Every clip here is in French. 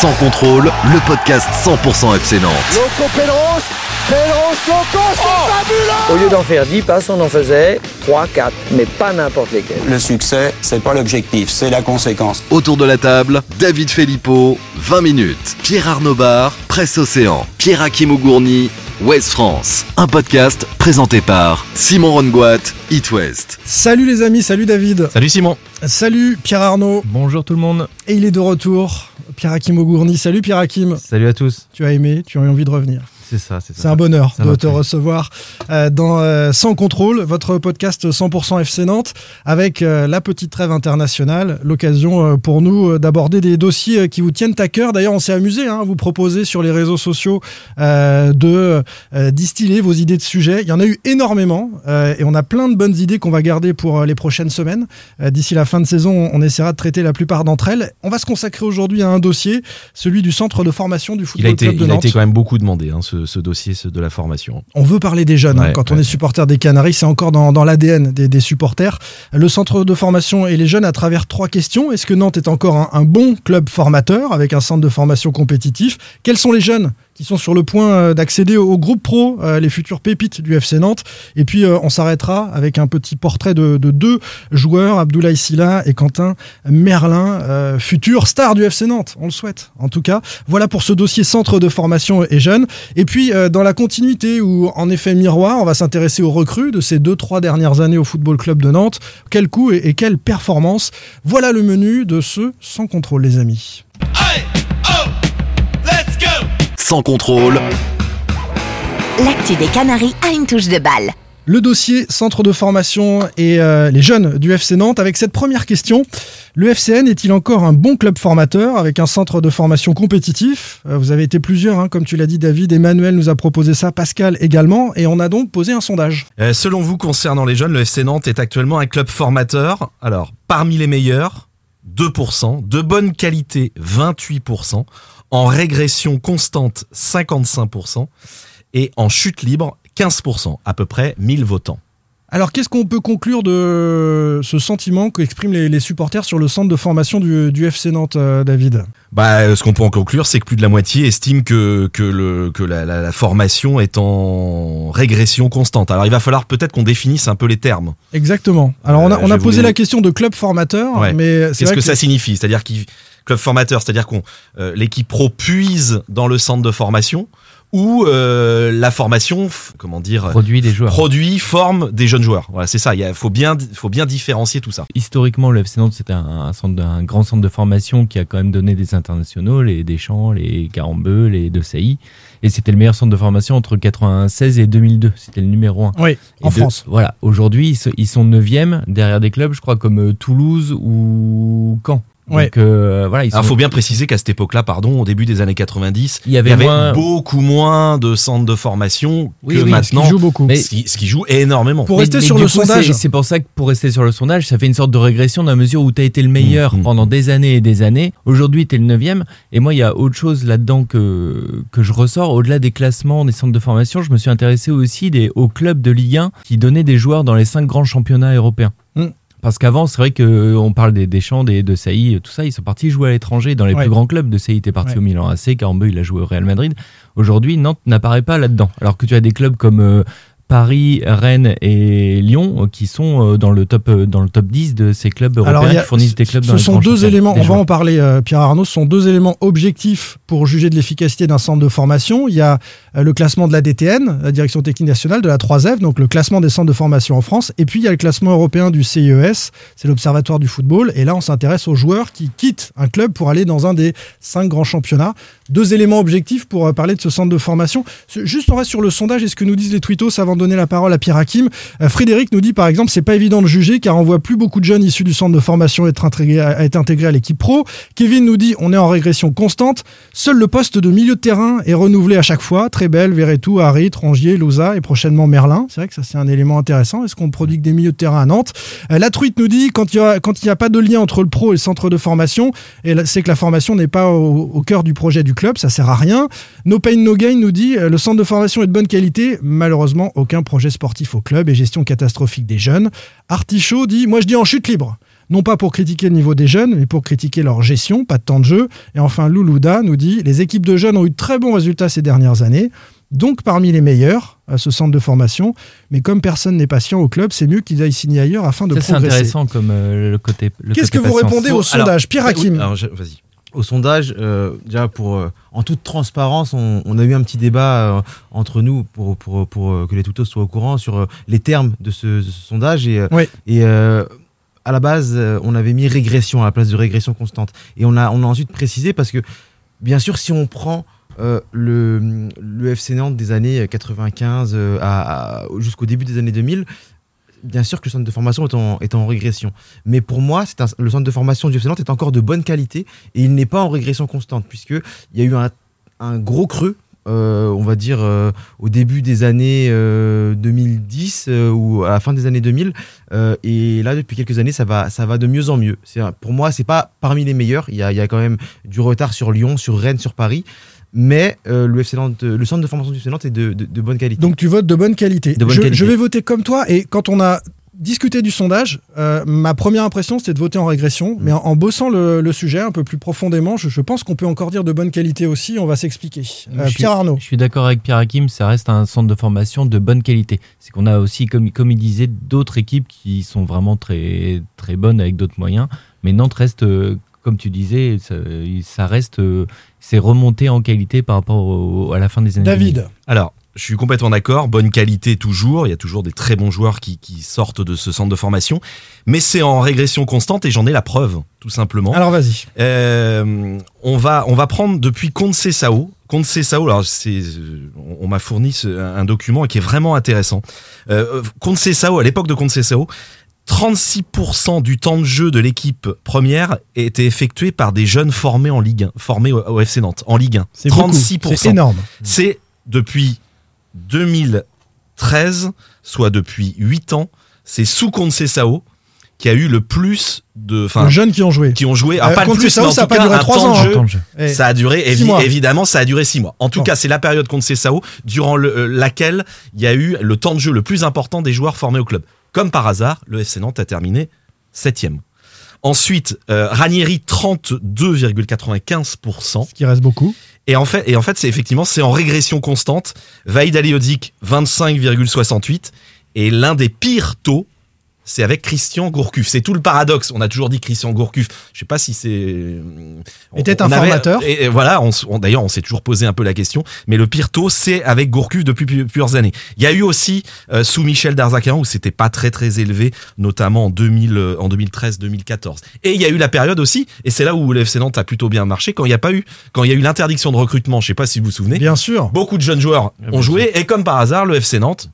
Sans contrôle, le podcast 100% FC Nantes. Loco Pélos, Pélos, Loco, c'est fabuleux Au lieu d'en faire 10 passes, on en faisait 3, 4, mais pas n'importe lesquels. Le succès, c'est pas l'objectif, c'est la conséquence. Autour de la table, David Filippo, 20 minutes. Pierre Arnaud Bar, Presse Océan. Pierre Hakim Ougourny, West France. Un podcast présenté par Simon Rongoat, It West. Salut les amis, salut David. Salut Simon. Salut Pierre Arnaud. Bonjour tout le monde. Et il est de retour, Pierre Hakim Ougourny. Salut Pierre Hakim. Salut à tous. Tu as aimé, tu as eu envie de revenir. C'est ça, c'est ça. C'est un bonheur Ça de te recevoir euh, dans euh, Sans Contrôle, votre podcast 100% FC Nantes, avec euh, la petite trêve internationale, l'occasion pour nous d'aborder des dossiers qui vous tiennent à cœur. D'ailleurs, on s'est amusé hein, à vous proposer sur les réseaux sociaux euh, de euh, distiller vos idées de sujets. Il y en a eu énormément euh, et on a plein de bonnes idées qu'on va garder pour les prochaines semaines. D'ici la fin de saison, on essaiera de traiter la plupart d'entre elles. On va se consacrer aujourd'hui à un dossier, celui du centre de formation du Il Football a été, Club de il a Nantes. été quand même beaucoup demandé, hein, ce, ce dossier ce de la formation. On veut parler des jeunes. hein. Ouais, Quand on est supporter des Canaries, c'est encore dans, dans l'ADN des, des supporters. Le centre de formation et les jeunes à travers trois questions. Est-ce que Nantes est encore un, un bon club formateur avec un centre de formation compétitif? Quels sont les jeunes qui sont sur le point euh, d'accéder au, groupe pro, euh, les futures pépites du FC Nantes? Et puis euh, on s'arrêtera avec un petit portrait de, de deux joueurs, Abdoulaye Silla et Quentin Merlin, euh, futurs stars du FC Nantes. On le souhaite en tout cas. Voilà pour ce dossier centre de formation et jeunes. Et puis, euh, dans la continuité ou en effet miroir, on va s'intéresser aux recrues de ces deux, trois dernières années au Football Club de Nantes. Quel coup et, et quelle performance Voilà le menu de ce Sans Contrôle, les amis. Sans contrôle, L'actu des Canaries a une touche de balle. Le dossier centre de formation et euh, les jeunes du FC Nantes avec cette première question. Le FCN est-il encore un bon club formateur avec un centre de formation compétitif? Euh, Vous avez été plusieurs, hein, comme tu l'as dit David, Emmanuel nous a proposé ça, Pascal également, et on a donc posé un sondage. Euh, selon vous, concernant les jeunes, le FC Nantes est actuellement un club formateur. Alors, parmi les meilleurs, 2%, de bonne qualité, 28%, en régression constante, 55%, et en chute libre, 15%, à peu près 1000 votants. Alors, qu'est-ce qu'on peut conclure de ce sentiment qu'expriment les, les supporters sur le centre de formation du, du FC Nantes, euh, David? Bah, euh, ce qu'on peut en conclure, c'est que plus de la moitié estime que, que, le, que la, la- la formation est en régression constante. Alors, il va falloir peut-être qu'on définisse un peu les termes. Exactement. Alors, on a, Euh, on a je posé la question de club formateur, Ouais. mais c'est Qu'est-ce que, ça signifie? C'est-à-dire qu'il club formateur, c'est-à-dire qu'on euh, l'équipe pro puise dans le centre de formation ou euh, la formation, comment dire, produit des joueurs. produit, forme des jeunes joueurs. Voilà, c'est ça. Il y a- faut bien, faut bien différencier tout ça. Historiquement, le FC Nantes, c'était un, un centre, un grand centre de formation qui a quand même donné des internationaux, les Deschamps, les Carambeu, les De Sailly. Et c'était le meilleur centre de formation entre 96 et 2002. C'était le numéro un. Oui, en France. Voilà. Aujourd'hui, ils, sont 9e derrière des clubs, je crois, comme euh, Toulouse ou Caen. Ouais. Donc, euh, voilà, ils sont. Alors, faut bien préciser qu'à cette époque-là, pardon, au début des années 90, Il y avait moins- beaucoup moins de centres de formation Oui, que oui, Qui maintenant. joue beaucoup. Mais- Ce qui, ce qui joue énormément. Pour Mais- rester mais sur le coup, sondage, c'est- C'est pour ça que pour rester sur le sondage, ça fait une sorte de régression dans la mesure où tu as été le meilleur Mmh, mmh. pendant des années et des années. Aujourd'hui, tu es le neuvième. Et moi, il y a autre chose là-dedans que, que je ressors. Au-delà des classements des centres de formation, je me suis intéressé aussi des, aux clubs de Ligue 1 qui donnaient des joueurs dans les cinq grands championnats européens. Parce qu'avant, c'est vrai qu'on parle des Deschamps, des, de Sailly, tout ça, ils sont partis jouer à l'étranger dans les Ouais. plus grands clubs. De Sailly était parti Ouais. au Milan AC, Carambeu, il a joué au Real Madrid. Aujourd'hui, Nantes n'apparaît pas là-dedans. Alors que tu as des clubs comme euh, Paris, Rennes et Lyon euh, qui sont euh, dans le top euh, dans le top 10 de ces clubs européens Alors, a- qui fournissent des clubs dans ce sont deux éléments, on va en parler euh, Pierre Arnaud, ce sont deux éléments objectifs pour juger de l'efficacité d'un centre de formation. Il y a euh, le classement de la DTN, la Direction Technique Nationale, de la 3F, donc le classement des centres de formation en France, et puis il y a le classement européen du CIES, c'est l'Observatoire du football, et là on s'intéresse aux joueurs qui quittent un club pour aller dans un des cinq grands championnats. Deux éléments objectifs pour euh, parler de ce centre de formation. Ce- Juste on reste sur le sondage et ce que nous disent les twittos avant donner la parole à Pierre Hakim, euh, Frédéric nous dit par exemple, c'est pas évident de juger car on voit plus beaucoup de jeunes issus du centre de formation être intégrés à, l'équipe pro. Kevin nous dit, on est en régression constante. Seul le poste de milieu de terrain est renouvelé à chaque fois. Très belle, Verretou, Harit, Rongier, Louza et prochainement Merlin. C'est vrai que ça c'est un élément intéressant. Est-ce qu'on produit que des milieux de terrain à Nantes? Euh, La truite nous dit, quand il n'y a, a pas de lien entre le pro et le centre de formation, c'est que la formation n'est pas au, au, cœur du projet du club, ça sert à rien. No Pain No Gain nous dit, euh, le centre de formation est de bonne qualité, malheureusement aucun projet sportif au club et gestion catastrophique des jeunes. Artichaut dit, moi je dis en chute libre non pas pour critiquer le niveau des jeunes, mais pour critiquer leur gestion, pas de temps de jeu. Et enfin, Loulouda nous dit les équipes de jeunes ont eu de très bons résultats ces dernières années, donc parmi les meilleurs à ce centre de formation. Mais comme personne n'est patient au club, c'est mieux qu'ils aillent signer ailleurs afin de Ça, progresser. C'est intéressant comme euh, le côté. Qu'est-ce que vous patience. répondez au sondage, Pierre Hakim oui, alors, vas-y. Au sondage, euh, déjà pour euh, en toute transparence, on, on, a eu un petit débat euh, entre nous pour, pour, pour que les toutos soient au courant sur les termes de ce, ce sondage et, oui. et à la base, on avait mis régression à la place de régression constante. Et on a, on a ensuite précisé parce que, bien sûr, si on prend euh, le, le, FC Nantes des années 95 euh, à, à, jusqu'au début des années 2000, bien sûr que le centre de formation est en, est en régression. Mais pour moi, un, le centre de formation du FC Nantes est encore de bonne qualité et il n'est pas en régression constante, puisqu'il y a eu un, un gros creux euh, on va dire euh, au début des années euh, 2010 ou à la fin des années 2000 euh, et là depuis quelques années ça va ça va de mieux en mieux. C'est pour moi c'est pas parmi les meilleurs. Il y a, il y a quand même du retard sur Lyon sur Rennes sur Paris mais euh, le, FC Nantes, le centre de formation du FC Nantes est de, de, de, bonne qualité. Donc tu votes de bonne qualité. De bonne je, qualité. je, vais voter comme toi et quand on a discuté du sondage, euh, ma première impression c'était de voter en régression, mmh. mais en, en bossant le, le, sujet un peu plus profondément, je, je pense qu'on peut encore dire de bonne qualité aussi. On va s'expliquer. Euh, Pierre Arnaud. Je suis d'accord avec Pierre Hakim, ça reste un centre de formation de bonne qualité. C'est qu'on a aussi, comme, comme il disait, d'autres équipes qui sont vraiment très très bonnes avec d'autres moyens, mais Nantes reste euh, comme tu disais, ça, ça reste, euh, c'est remonté en qualité par rapport au, à la fin des années. David. 2000. Alors, je suis complètement d'accord. Bonne qualité toujours. Il y a toujours des très bons joueurs qui, qui sortent de ce centre de formation. Mais c'est en régression constante et j'en ai la preuve, tout simplement. Alors vas-y. Euh, on, va, on va prendre depuis Sao. Conte Sao, alors c'est, on m'a fourni ce, un document qui est vraiment intéressant. Euh, Sao, à l'époque de Conte Sao, 36% du temps de jeu de l'équipe première était effectué par des jeunes formés en Ligue 1, formés au, FC Nantes, en Ligue 1. C'est 36%. C'est énorme. C'est depuis 2013, soit depuis 8 ans, c'est sous Conte Sao qui a eu le plus de enfin jeunes qui ont joué qui ont joué ah, euh, pas le plus mais en ça tout a pas cas, duré un 3 temps ans, de jeu, hein. jeu. ça a duré évi mois. évidemment ça a duré 6 mois en tout bon. cas c'est la période contre Sao durant le, euh, laquelle il y a eu le temps de jeu le plus important des joueurs formés au club comme par hasard le FC Nantes a terminé 7ème Ensuite, euh, Ranieri 32,95%. Ce qui reste beaucoup. Et en fait, et en fait, c'est effectivement, c'est en régression constante. Vaïd Aliodik 25,68% et l'un des pires taux, c'est avec Christian Gourcuff. C'est tout le paradoxe. On a toujours dit Christian Gourcuff. Je sais pas si c'est. Était un formateur? Et, et voilà. On, on, D'ailleurs, on s'est toujours posé un peu la question. Mais le pire taux, c'est avec Gourcuff depuis plusieurs années. Il y a eu aussi euh, sous Michel Darzakian où c'était pas très très élevé, notamment en 2000, euh, en 2013-2014. Et il y a eu la période aussi, et c'est là où le FC Nantes a plutôt bien marché quand il n'y a pas eu, quand il y a eu l'interdiction de recrutement. Je sais pas si vous vous souvenez. Bien sûr. Beaucoup de jeunes joueurs ont joué et comme par hasard, le FC Nantes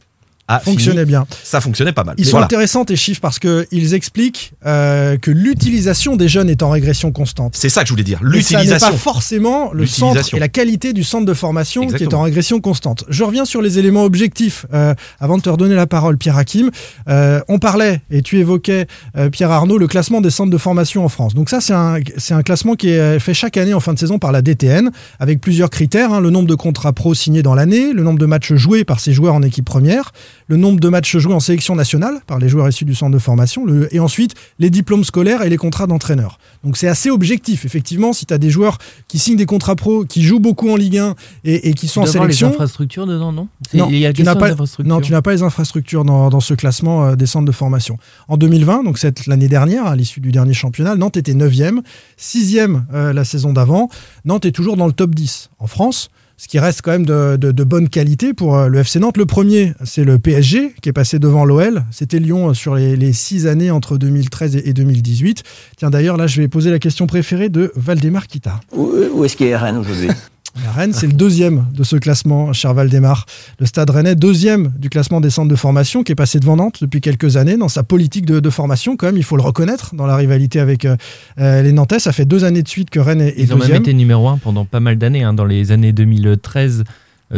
a fonctionnait fini. bien. Ça fonctionnait pas mal. Ils sont voilà. intéressants tes chiffres parce que ils expliquent euh, que l'utilisation des jeunes est en régression constante. C'est ça que je voulais dire. L'utilisation. pas forcément le centre et la qualité du centre de formation Exactement. qui est en régression constante. Je reviens sur les éléments objectifs euh, avant de te redonner la parole, Pierre Hakim. Euh, on parlait et tu évoquais euh, Pierre Arnaud le classement des centres de formation en France. Donc ça c'est un c'est un classement qui est fait chaque année en fin de saison par la DTN avec plusieurs critères hein, le nombre de contrats pro signés dans l'année, le nombre de matchs joués par ces joueurs en équipe première, le nombre de matchs joués en sélection nationale par les joueurs issus du centre de formation, le, et ensuite les diplômes scolaires et les contrats d'entraîneur. Donc c'est assez objectif. Effectivement, si tu as des joueurs qui signent des contrats pro, qui jouent beaucoup en Ligue 1 et, et qui sont tu en sélection. les infrastructures dedans, non? Non, il y a tu n'as pas, non, tu n'as pas les infrastructures dans, dans ce classement euh, des centres de formation. En 2020, donc cette l'année dernière, à l'issue du dernier championnat, Nantes était 9e, 6e euh, la saison d'avant. Nantes est toujours dans le top 10 en France ce qui reste quand même de, bonne qualité pour euh, le FC Nantes. Le premier, c'est le PSG qui est passé devant l'OL. C'était Lyon sur les, six années entre 2013 et 2018. Tiens, d'ailleurs, là, je vais poser la question préférée de Valdemar Kita. Où, est-ce qu'il est Rennes aujourd'hui? Rennes, c'est le deuxième de ce classement, cher Valdemar. Le Stade Rennais, deuxième du classement des centres de formation, qui est passé devant Nantes depuis quelques années dans sa politique de, formation, quand même, il faut le reconnaître, dans la rivalité avec euh, euh, les Nantais. Ça fait deux années de suite que Rennes est, Ils ont même été numéro un pendant pas mal d'années, hein, dans les années 2013.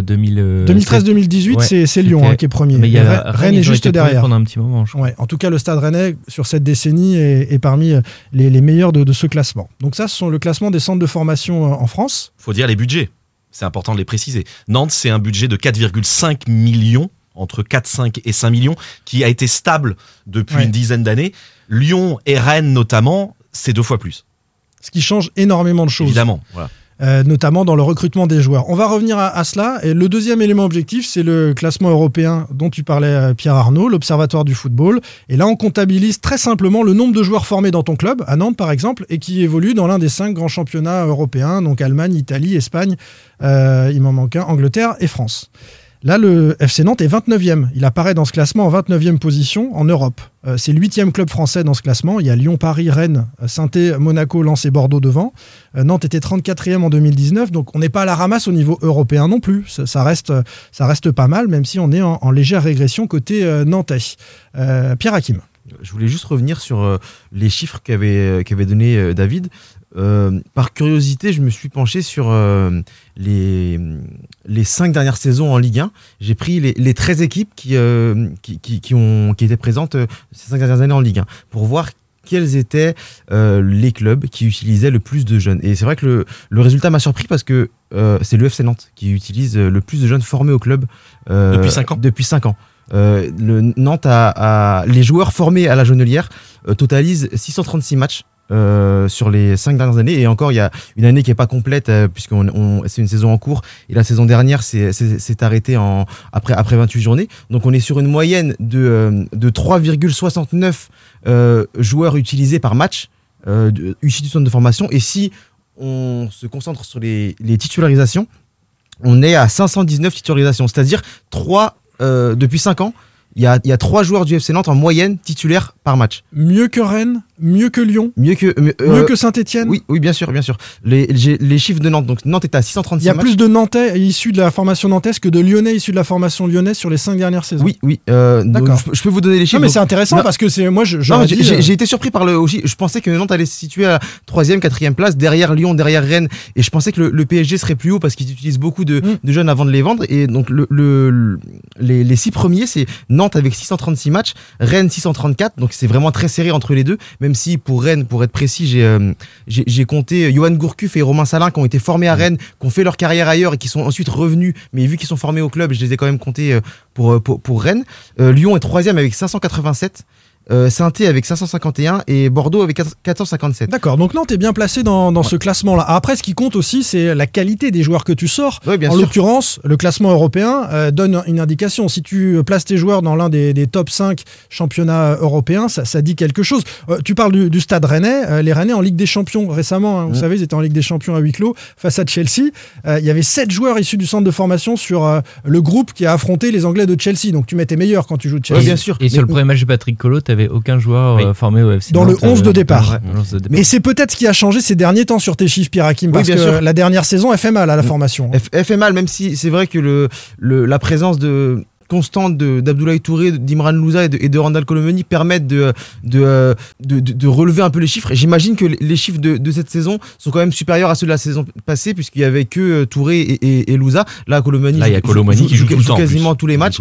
2013-2018, c'est Lyon hein, qui est premier. Mais Rennes, est juste derrière. Pendant un petit moment, ouais, en tout cas, le Stade Rennais sur cette décennie est, parmi les, les meilleurs de, de, ce classement. Donc ça, ce sont le classement des centres de formation en France. Faut dire les budgets. C'est important de les préciser. Nantes, c'est un budget de 4,5 millions entre 4, 5 et 5 millions, qui a été stable depuis une dizaine d'années. Lyon et Rennes notamment, c'est deux fois plus. Ce qui change énormément de choses. Évidemment. Euh, notamment dans le recrutement des joueurs. On va revenir à, cela. Et le deuxième élément objectif, c'est le classement européen dont tu parlais, euh, Pierre Arnaud, l'Observatoire du football. Et là, on comptabilise très simplement le nombre de joueurs formés dans ton club, à Nantes par exemple, et qui évoluent dans l'un des cinq grands championnats européens, donc Allemagne, Italie, Espagne, euh, il m'en manque un, Angleterre et France. Là, le FC Nantes est 29e. Il apparaît dans ce classement en 29e position en Europe. Euh, c'est le 8e club français dans ce classement. Il y a Lyon, Paris, Rennes, saint Monaco, Lens et Bordeaux devant. Euh, Nantes était 34e en 2019. Donc on n'est pas à la ramasse au niveau européen non plus. Ça, reste, ça reste pas mal, même si on est en, légère régression côté euh, nantais. Pierre Hakim. Je voulais juste revenir sur les chiffres qu'avait qu'avait donné David. Euh, par curiosité, je me suis penché sur euh, les, les cinq dernières saisons en Ligue 1. J'ai pris les, les 13 équipes qui, euh, qui, qui, ont, qui étaient présentes ces cinq dernières années en Ligue 1 pour voir quels étaient les clubs qui utilisaient le plus de jeunes. Et c'est vrai que le, le résultat m'a surpris parce que c'est le FC Nantes qui utilise le plus de jeunes formés au club depuis 5 ans. Depuis 5 ans. Le Nantes a, les joueurs formés à la Jaunelière totalisent 636 matchs euh, sur les cinq dernières années. Et encore, il y a une année qui est pas complète euh, puisque c'est une saison en cours. Et la saison dernière c'est arrêté en, après, après 28 journées. Donc on est sur une moyenne de, euh, de 3,69 joueurs utilisés par match issus du centre de formation. Et si on se concentre sur les, les titularisations, on est à 519 titularisations, c'est-à-dire 3 depuis 5 ans il y a, y a trois joueurs du FC Nantes en moyenne titulaires par match. Mieux que Rennes, mieux que Lyon, mieux que mieux, euh, que Saint-Étienne. Oui, oui, bien sûr, bien sûr. Les, les chiffres de Nantes, donc Nantes est à 636 Il y a plus de Nantais issus de la formation nantaise que de Lyonnais issus de la formation lyonnaise sur les cinq dernières saisons. Oui, oui. Euh, D'accord. Je, peux vous donner les chiffres. Non, mais c'est intéressant parce que c'est moi, euh, j'ai été surpris par le. Je pensais que Nantes allait se situer à troisième, quatrième place, derrière Lyon, derrière Rennes, et je pensais que le, PSG serait plus haut parce qu'ils utilisent beaucoup de, mm. de, jeunes avant de les vendre. Et donc le, le les, les six premiers, c'est Nantes avec 636 matchs, Rennes 634, donc c'est vraiment très serré entre les deux, même si pour Rennes, pour être précis, j'ai euh, j'ai compté Johan Gourcuff et Romain Salin qui ont été formés à Rennes, qui ont fait leur carrière ailleurs et qui sont ensuite revenus, mais vu qu'ils sont formés au club, je les ai quand même comptés euh, pour, euh, pour, pour Rennes. Lyon est troisième avec 587 euh, Saint-Étienne avec 551 et Bordeaux avec 457. D'accord, donc Nantes est bien placé dans, ce classement-là. Après, ce qui compte aussi, c'est la qualité des joueurs que tu sors. en l'occurrence, le classement européen euh, donne une indication. Si tu places tes joueurs dans l'un des, top 5 championnats européens, ça, dit quelque chose. Euh, tu parles du, stade rennais. les Rennais en Ligue des Champions récemment, hein, vous savez, ils étaient en Ligue des Champions à huis clos face à Chelsea. il y avait 7 joueurs issus du centre de formation sur le groupe qui a affronté les Anglais de Chelsea. Donc tu mets tes meilleurs quand tu joues de Chelsea. bien sûr. Et sur le premier match de Patrick Collot, avait aucun joueur euh, formé au FC. Dans le 11 de départ. Et c'est peut-être ce qui a changé ces derniers temps sur tes chiffres, Pierre Hakim, parce que la dernière saison, elle fait mal à la formation. Elle fait mal, même si c'est vrai que le, la présence de constante d'Abdoulaye Touré, d'Imran Louza et de, et de Randall Colomeni permettent de de, de, de, relever un peu les chiffres. Et j'imagine que les chiffres de, de, cette saison sont quand même supérieurs à ceux de la saison passée, puisqu'il y avait que euh, Touré et, et, Louza. Là, Colomeni, Là, il y a Colomani qui joue, tout le temps, quasiment tous les matchs.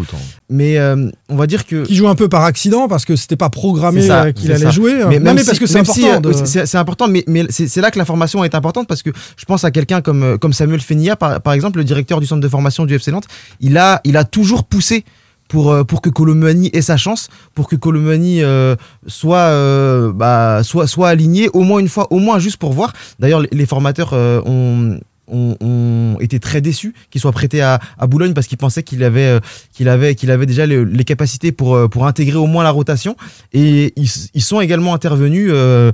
Mais euh, on va dire que. Qui joue un peu par accident, parce que c'était pas programmé euh, qu'il allait jouer. Mais, même parce que c'est important. c'est important, mais, mais c'est là que la formation est importante, parce que je pense à quelqu'un comme, comme Samuel Fenia, par, par exemple, le directeur du centre de formation du FC Nantes. Il a, il a toujours poussé pour, euh, pour que Colomani ait sa chance, pour que Colomani euh, soit, euh, bah, soit aligné au moins une fois, au moins juste pour voir. D'ailleurs, les formateurs ont ont, été très déçus qu'il soit prêté à, Boulogne parce qu'ils pensaient qu'il avait, euh, qu'il avait, qu'il avait déjà les, capacités pour, euh, pour intégrer au moins la rotation. Et ils, sont également intervenus euh,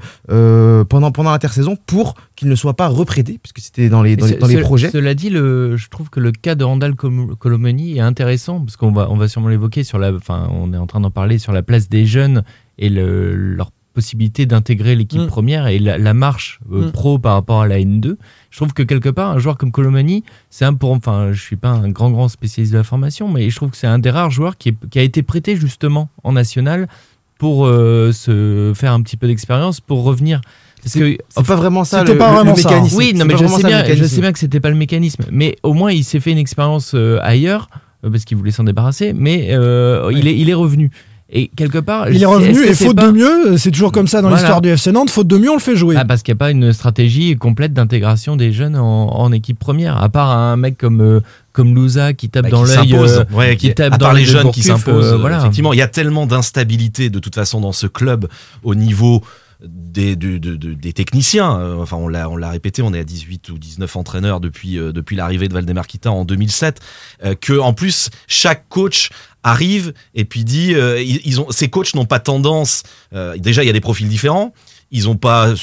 pendant, pendant l'intersaison pour qu'il ne soit pas reprêté, puisque c'était dans les, dans, les, projets. Cela dit, le, je trouve que le cas de Randall Colomani est intéressant, parce qu'on va, on va sûrement l'évoquer sur la, enfin, on est en train d'en parler sur la place des jeunes et le, leur possibilité d'intégrer l'équipe Mm. première et la, la marche euh, Mm. pro par rapport à la N2. Je trouve que quelque part, un joueur comme Colomani, c'est un pour, enfin, je suis pas un grand grand spécialiste de la formation, mais je trouve que c'est un des rares joueurs qui, est- qui a été prêté justement en national pour euh, se faire un petit peu d'expérience, pour revenir. Parce que pas vraiment ça C'était le, pas vraiment le ça. mécanisme. oui, non, mais je sais, bien, je sais bien que c'était pas le mécanisme. Mais au moins, il s'est fait une expérience euh, ailleurs, euh, parce qu'il voulait s'en débarrasser, mais euh, il, est, il est revenu. Et quelque part. Il est revenu et faute pas- de mieux, c'est toujours comme ça dans Voilà. l'histoire du FC Nantes, faute de mieux, on le fait jouer. Ah, parce qu'il n'y a pas une stratégie complète d'intégration des jeunes en, en équipe première, à part un mec comme, euh, comme Louza qui tape Bah, dans qui l'œil. s'impose. euh, Ouais, qui qui- tape à dans part les l'œil de jeunes qui Gourcuff, s'imposent. euh, voilà. Effectivement, il y a tellement d'instabilité de toute façon dans ce club au niveau des, de- de- de- des techniciens. Euh, Enfin, on l'a, on l'a répété, on est à 18 ou 19 entraîneurs depuis, euh, depuis l'arrivée de Valdemar Kita en 2007. euh, que en plus, chaque coach arrive et puis dit, euh, ils ont, ces coachs n'ont pas tendance. euh, déjà, il y a des profils différents. Ils ont pas,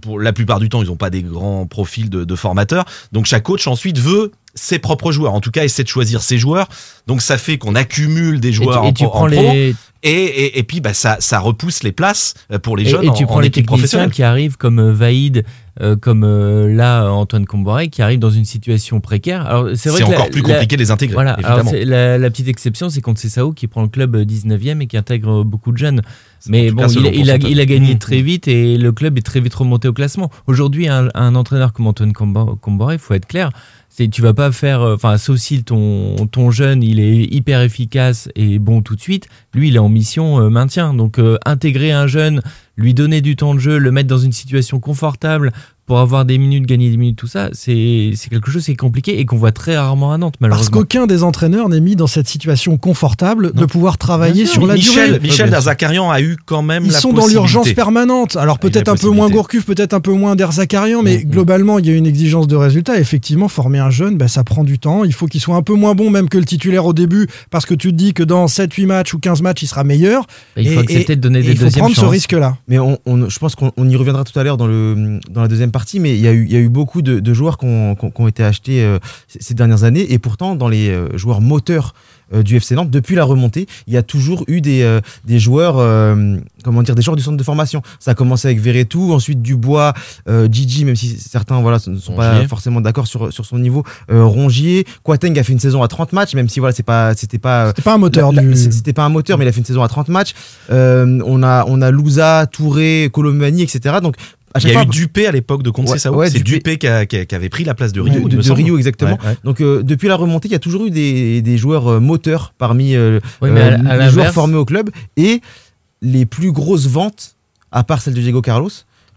pour la plupart du temps, ils ont pas des grands profils de, de formateurs. Donc chaque coach ensuite veut ses propres joueurs. En tout cas, essaie de choisir ses joueurs. Donc ça fait qu'on accumule des Et tu, joueurs et en, tu prends en pro. les, Et, et, et puis bah, ça, ça repousse les places euh, pour les jeunes et en, tu prends en les techniciens qui arrivent comme euh, Vaïd, euh, comme euh, là Antoine Comboiré, qui arrivent dans une situation précaire. Alors c'est vrai la- encore plus la- compliqué de les intégrer. Voilà, alors la, la petite exception, c'est contre Cessao qui prend le club 19e et qui intègre beaucoup de jeunes. Mais bon, cas, il, a- il a, pourcentage. il a gagné Mmh, très vite et le club est très vite remonté au classement. Aujourd'hui, un, un entraîneur comme Antoine Combo- Comboiré, il faut être clair, c'est tu vas pas faire, euh, enfin, sauf si ton, ton jeune, il est hyper efficace et bon tout de suite, lui, il est en mission euh, maintien. Donc, euh, intégrer un jeune, lui donner du temps de jeu, le mettre dans une situation confortable pour avoir des minutes, gagner des minutes, tout ça, c'est quelque chose qui est compliqué et qu'on voit très rarement à Nantes, Parce malheureusement. qu'aucun des entraîneurs n'est mis dans cette situation confortable de pouvoir travailler sur la Michel, durée. Michel Darzakarian a eu quand même Ils la sont dans l'urgence permanente. Alors peut-être un peu moins. Gourcuff, peut-être un peu moins Derzakarian, mais Mhm. globalement, il y a une exigence de résultat. Effectivement, former un jeune, bah, ça prend du temps. Il faut qu'il soit un peu moins bon même que le titulaire au début, parce que tu te dis que dans 7-8 matchs ou 15 matchs, il sera meilleur. il faut Et- accepter et- de donner des il faut deuxièmes prendre ce risque-là. Mais on, on- je pense qu'on on y reviendra tout à l'heure dans, le, dans la deuxième partie, mais il y a eu, il y a eu beaucoup de, de joueurs qui ont, été achetés euh, ces dernières années, et pourtant dans les euh, joueurs moteurs euh, du FC Nantes, depuis la remontée, il y a toujours eu des, euh, des joueurs, euh, comment dire, des joueurs du centre de formation. Ça a commencé avec Verretou, ensuite Dubois, euh, Gigi, même si certains voilà, ne sont pas forcément d'accord sur, sur son niveau, euh, Rongier, Quateng a fait une saison à 30 matchs, même si voilà, c'est pas, c'était pas... C'est pas un moteur du. C'était pas un moteur, mais il a fait une saison à 30 matchs. Euh, on a, on a Louza, Touré, Colomani, etc. Donc, à Il y a fois, eu Dupé à l'époque de Conte Ouais, Sao. ouais, c'est Dupé. Dupé qui, a- qui a- qui avait pris la place de Rio. de. Rio, exactement. Ouais, ouais. Donc, euh, depuis la remontée, il y a toujours eu des, des joueurs euh, moteurs parmi euh, Oui, mais à- à les joueurs formés au club. Et les plus grosses ventes, à part celle de Diego Carlos,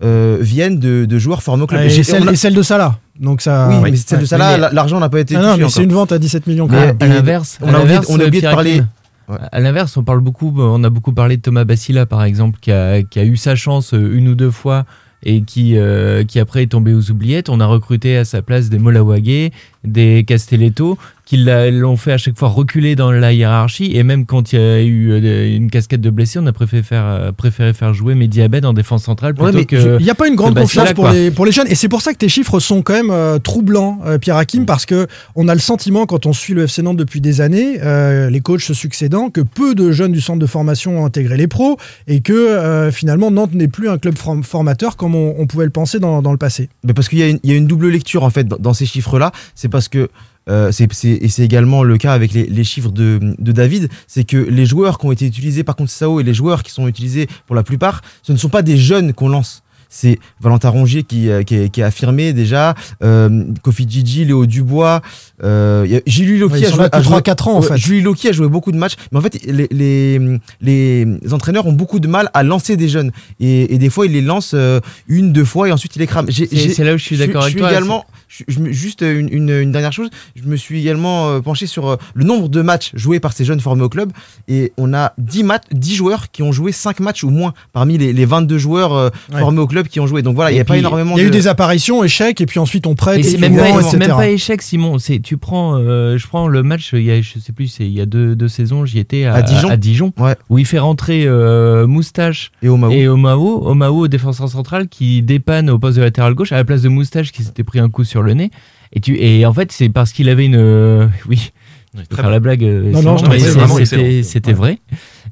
euh, viennent de, de joueurs formés au club. Et, j'ai- celle, on a- et celle de Salah. Donc ça. oui, oui. mais celle de Mais- l'argent n'a pas été Ah non, mais c'est une vente à 17 millions. quand même. à et l'inverse, on à a oublié- l'inverse, on a oublié de parler- Ouais. À l'inverse, on parle beaucoup, on a beaucoup parlé de Thomas Bassila par exemple, qui a, qui a eu sa chance une ou deux fois et qui, euh, qui après est tombé aux oubliettes. On a recruté à sa place des Molawage, des Castelletto, qui l'a- l'ont fait à chaque fois reculer dans la hiérarchie. Et même quand il y a eu euh, une casquette de blessés, on a préféré faire, euh, préféré faire jouer Mehdi Abed en défense centrale plutôt Ouais, mais que. Il n'y a pas une grande confiance pour les, pour les jeunes. Et c'est pour ça que tes chiffres sont quand même euh, troublants, euh, Pierre Hakim, parce que on a le sentiment, quand on suit le FC Nantes depuis des années, euh, les coachs se succédant, que peu de jeunes du centre de formation ont intégré les pros et que euh, finalement Nantes n'est plus un club form- formateur comme on, on pouvait le penser dans, dans le passé. Mais parce qu'il y, a une- il y a une double lecture en fait dans, dans ces chiffres-là. C'est parce que euh, c'est c'est- et c'est également le cas avec les, les chiffres de, de David, c'est que les joueurs qui ont été utilisés par contre Sao et les joueurs qui sont utilisés pour la plupart, ce ne sont pas des jeunes qu'on lance. C'est Valentin Rongier qui, euh, qui, est, qui est affirmé déjà, euh, Kofi Gigi, Léo Dubois, euh, Julie Loki a joué, là a depuis joué- 3-4 ans en Ouais, fait. Julie Loki a joué beaucoup de matchs, mais en fait, les, les, les entraîneurs ont beaucoup de mal à lancer des jeunes. Et, et des fois, ils les lancent euh, une, deux fois et ensuite ils les crament. C'est là où je suis d'accord je avec suis toi. également, je- je me- juste une, une- une dernière chose, je me suis également euh, penché sur euh, le nombre de matchs joués par ces jeunes formés au club. Et on a 10, matchs, 10 joueurs qui ont joué 5 matchs ou moins parmi les, les 22 joueurs euh, Ouais. formés au club qui ont joué. Donc voilà, il n'y a pas énormément Il y a de. eu des apparitions, échecs, et puis ensuite on prête, Mais et c'est même, même pas échec, Simon. C'est tu prends, euh, je prends le match. Il y a, je sais plus, il y a deux, deux saisons, j'y étais à, À Dijon. Ouais. où il fait rentrer euh, Moustache Et Omao. et Omao, Omao défenseur central qui dépanne au poste de latéral gauche à la place de Moustache qui s'était pris un coup sur le nez. Et tu et en fait c'est parce qu'il avait une, euh, oui, je peux très faire bon. la blague. euh, Non, non, t'en mais c'était excellent. c'était Ouais. vrai.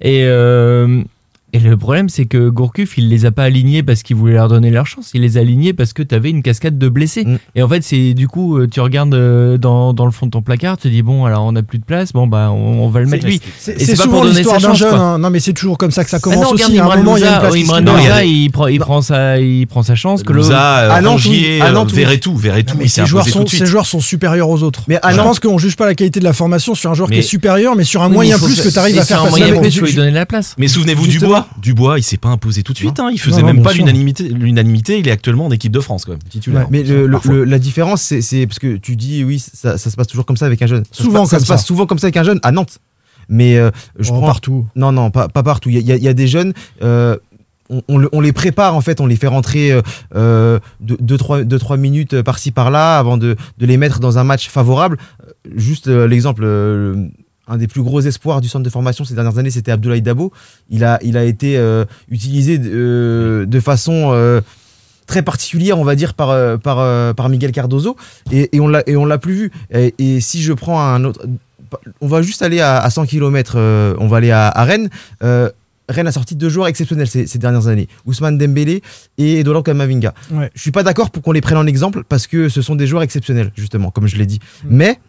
Et euh, Et le problème, c'est que Gourcuff, il les a pas alignés parce qu'il voulait leur donner leur chance. Il les a alignés parce que tu avais une cascade de blessés. Mm. Et en fait, c'est du coup, euh, tu regardes euh, dans, dans le fond de ton placard, tu te dis, bon, alors on a plus de place, bon, bah, on, on va le mettre lui. C'est souvent pour donner l'histoire d'un jeune. hein. Non, mais c'est toujours comme ça que ça Ah commence non, regarde aussi. À un il y a une place Imran Louza, prend, il prend sa, il prend sa chance. Que le- Louza, oui. Verretou, Verretou, mais ces, joueurs sont, ces joueurs sont supérieurs aux autres. Mais à je Nantes- pense qu'on juge pas la qualité de la formation sur un joueur qui est supérieur, mais sur un moyen plus que tu arrives à sur faire un passer. moyen Mais faut lui donner la place. Mais souvenez-vous du Justement. Dubois. Dubois, il s'est pas imposé tout de suite. Hein. Il faisait Non, non, même pas l'unanimité. L'unanimité, il est actuellement en équipe de France, quand même, titulaire. Ouais. Mais le- le- Parfois. le- la différence, c'est- parce que tu dis, oui, ça, ça se passe toujours comme ça avec un jeune. Ça se Souvent passe- ça se passe ça. souvent comme ça avec un jeune à Nantes. Mais euh, je Oh, prends partout. Non, non, pas, pas partout. Il y a, y y des jeunes, euh, on, on le- on les prépare en fait, on les fait rentrer 2-3 minutes euh, par-ci par-là avant de, de les mettre dans un match favorable. Juste euh, l'exemple, euh, un des plus gros espoirs du centre de formation ces dernières années, c'était Abdoulaye Dabo. Il a, il a été euh, utilisé euh, de façon euh, très particulière, on va dire, par, euh, par, euh, par Miguel Cardozo, et, et on l'a et on l'a plus vu. Et, et si je prends un autre, on va juste aller à, à 100 km, on va aller à, à Rennes. Euh, Rennes a sorti deux joueurs exceptionnels ces, ces dernières années, Ousmane Dembélé et Dolan Kamavinga. Ouais. Je suis pas d'accord pour qu'on les prenne en exemple parce que ce sont des joueurs exceptionnels, justement, comme je l'ai dit. Mm. Mais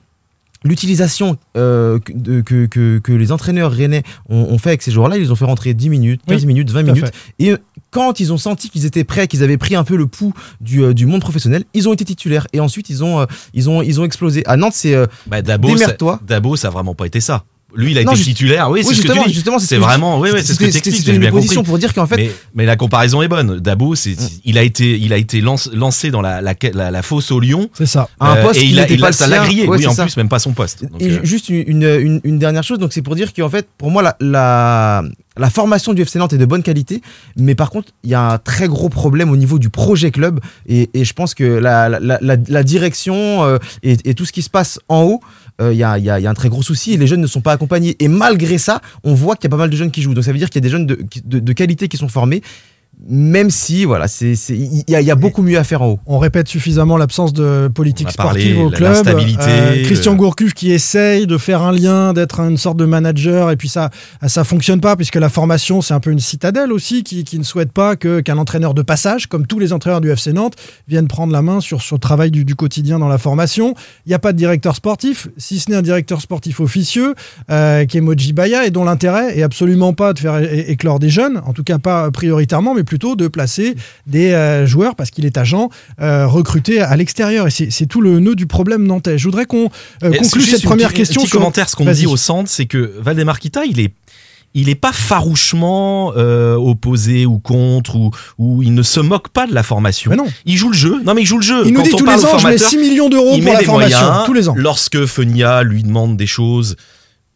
l'utilisation euh, que, que, que, que les entraîneurs rennais ont, ont fait avec ces joueurs-là, ils les ont fait rentrer 10 minutes, 15 Oui, minutes, 20 tout à minutes. fait. Et euh, quand ils ont senti qu'ils étaient prêts, qu'ils avaient pris un peu le pouls du, euh, du monde professionnel, ils ont été titulaires. Et ensuite, ils ont, euh, ils ont, ils ont explosé. À Nantes, c'est. euh, Bah, Dabo, ça, Démerde-toi. Dabo, ça a vraiment pas été ça. Lui, il a Non, été juste- titulaire. Oui, c'est ce que justement, tu dis. justement, C'est ce que je- vraiment, oui, oui, c'est ce que t'expliques. J'ai bien compris. pour dire qu'en fait, mais, mais la comparaison est bonne. Dabo, c'est, il a été, il a été lance- lancé dans la, la, la, la fosse au lion. C'est ça. à un Euh, poste et qui il a, n'était il a- pas le ça l'a grillé. Ouais, oui, c'est en ça. plus, même pas son poste. Donc, Et euh, juste une, une, une- une dernière chose, donc c'est pour dire qu'en fait, pour moi, la, la, la formation du FC Nantes est de bonne qualité, mais par contre, il y a un très gros problème au niveau du projet club, et, et je pense que la, la, la, la direction euh, et, et tout ce qui se passe en haut, euh, il y, a, il y a- y un très gros souci, et les jeunes ne sont pas accompagnés. Et malgré ça, on voit qu'il y a pas mal de jeunes qui jouent, donc ça veut dire qu'il y a des jeunes de qualité qui sont formés, même si, voilà, c'est il y, a, il y a beaucoup mieux à faire en haut. On répète suffisamment l'absence de politique parlé, sportive au club. Euh, Christian le- Gourcuff qui essaye de faire un lien, d'être une sorte de manager, et puis ça, ça fonctionne pas puisque la formation c'est un peu une citadelle aussi qui, qui ne souhaite pas que qu'un entraîneur de passage, comme tous les entraîneurs du FC Nantes, vienne prendre la main sur, le travail du, du quotidien dans la formation. Il n'y a pas de directeur sportif, si ce n'est un directeur sportif officieux, euh, qui est Moji Baya, et dont l'intérêt est absolument pas de faire éclore des jeunes, en tout cas pas prioritairement, mais plutôt de placer des euh, joueurs, parce qu'il est agent, euh, recrutés à l'extérieur. Et c'est tout le nœud du problème nantais. Je voudrais qu'on euh, conclue cette première question. Sur- commentaire, ce qu'on dit au centre, c'est que Valdemar Kita, il est, il est pas farouchement euh, opposé ou contre ou, ou il ne se moque pas de la formation. Mais non. Il joue le jeu. Non mais il joue le jeu. Il nous Quand dit on tous les ans, je mets formateurs, 6 millions d'euros pour met la formation, moyens. tous les ans. Lorsque Fenia lui demande des choses,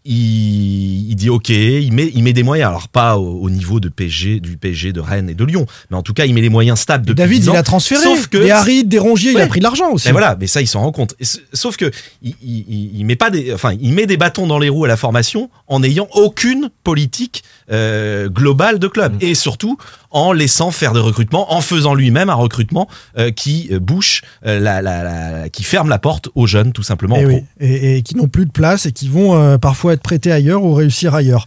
il, il dit ok, il met, il met des moyens. Alors pas au, au niveau de PSG, du PSG, de Rennes et de Lyon, mais en tout cas il met les moyens stables depuis David, 10 ans. il a transféré Sauf que des Harid, des Rongier, il a Ouais. pris de l'argent aussi. et voilà, mais ça, il s'en rend compte. Sauf que il, il- il- il met pas des, enfin, il met des bâtons dans les roues à la formation en n'ayant aucune politique euh, globale de club et surtout en laissant faire des recrutements, en faisant lui-même un recrutement euh, qui euh, bouche, euh, la, la- la- qui ferme la porte aux jeunes tout simplement. Et, en Eh oui, pro. et, et qui n'ont plus de place et qui vont parfois être prêtés ailleurs ou réussir ailleurs.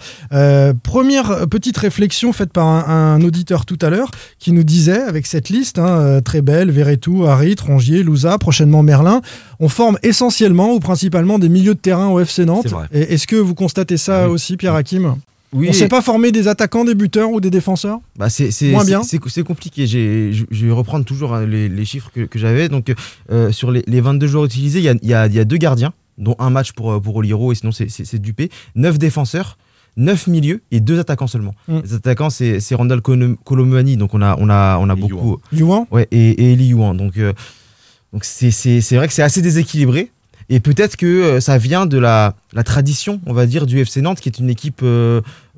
Première petite réflexion faite par un, un auditeur tout à l'heure qui nous disait, avec cette liste, hein, très belle, Verretou, Harit, Rongier, Louza, prochainement Merlin, on forme essentiellement ou principalement des milieux de terrain au FC Nantes. Est-ce que vous constatez ça Oui. aussi, Pierre Hakim? Oui, On ne sait pas former des attaquants, des buteurs ou des défenseurs? Bah c'est Moins bien. c'est compliqué. Je je vais reprendre toujours hein, les, les chiffres que, que j'avais. Donc euh, sur les, les 22 joueurs utilisés, il y a, il y a- il y a deux gardiens, dont un match pour euh, pour Oliro et sinon c'est- Dupé. 9 défenseurs. 9 milieux et deux attaquants seulement. Mm. Les attaquants, c'est c'est Randall Colomani, donc on a, on a, on a Et beaucoup. Youan Ouais, et, et Eli. Donc, euh, donc c'est vrai que c'est assez déséquilibré. Et peut-être que euh, ça vient de la, la tradition, on va dire, du FC Nantes, qui est une équipe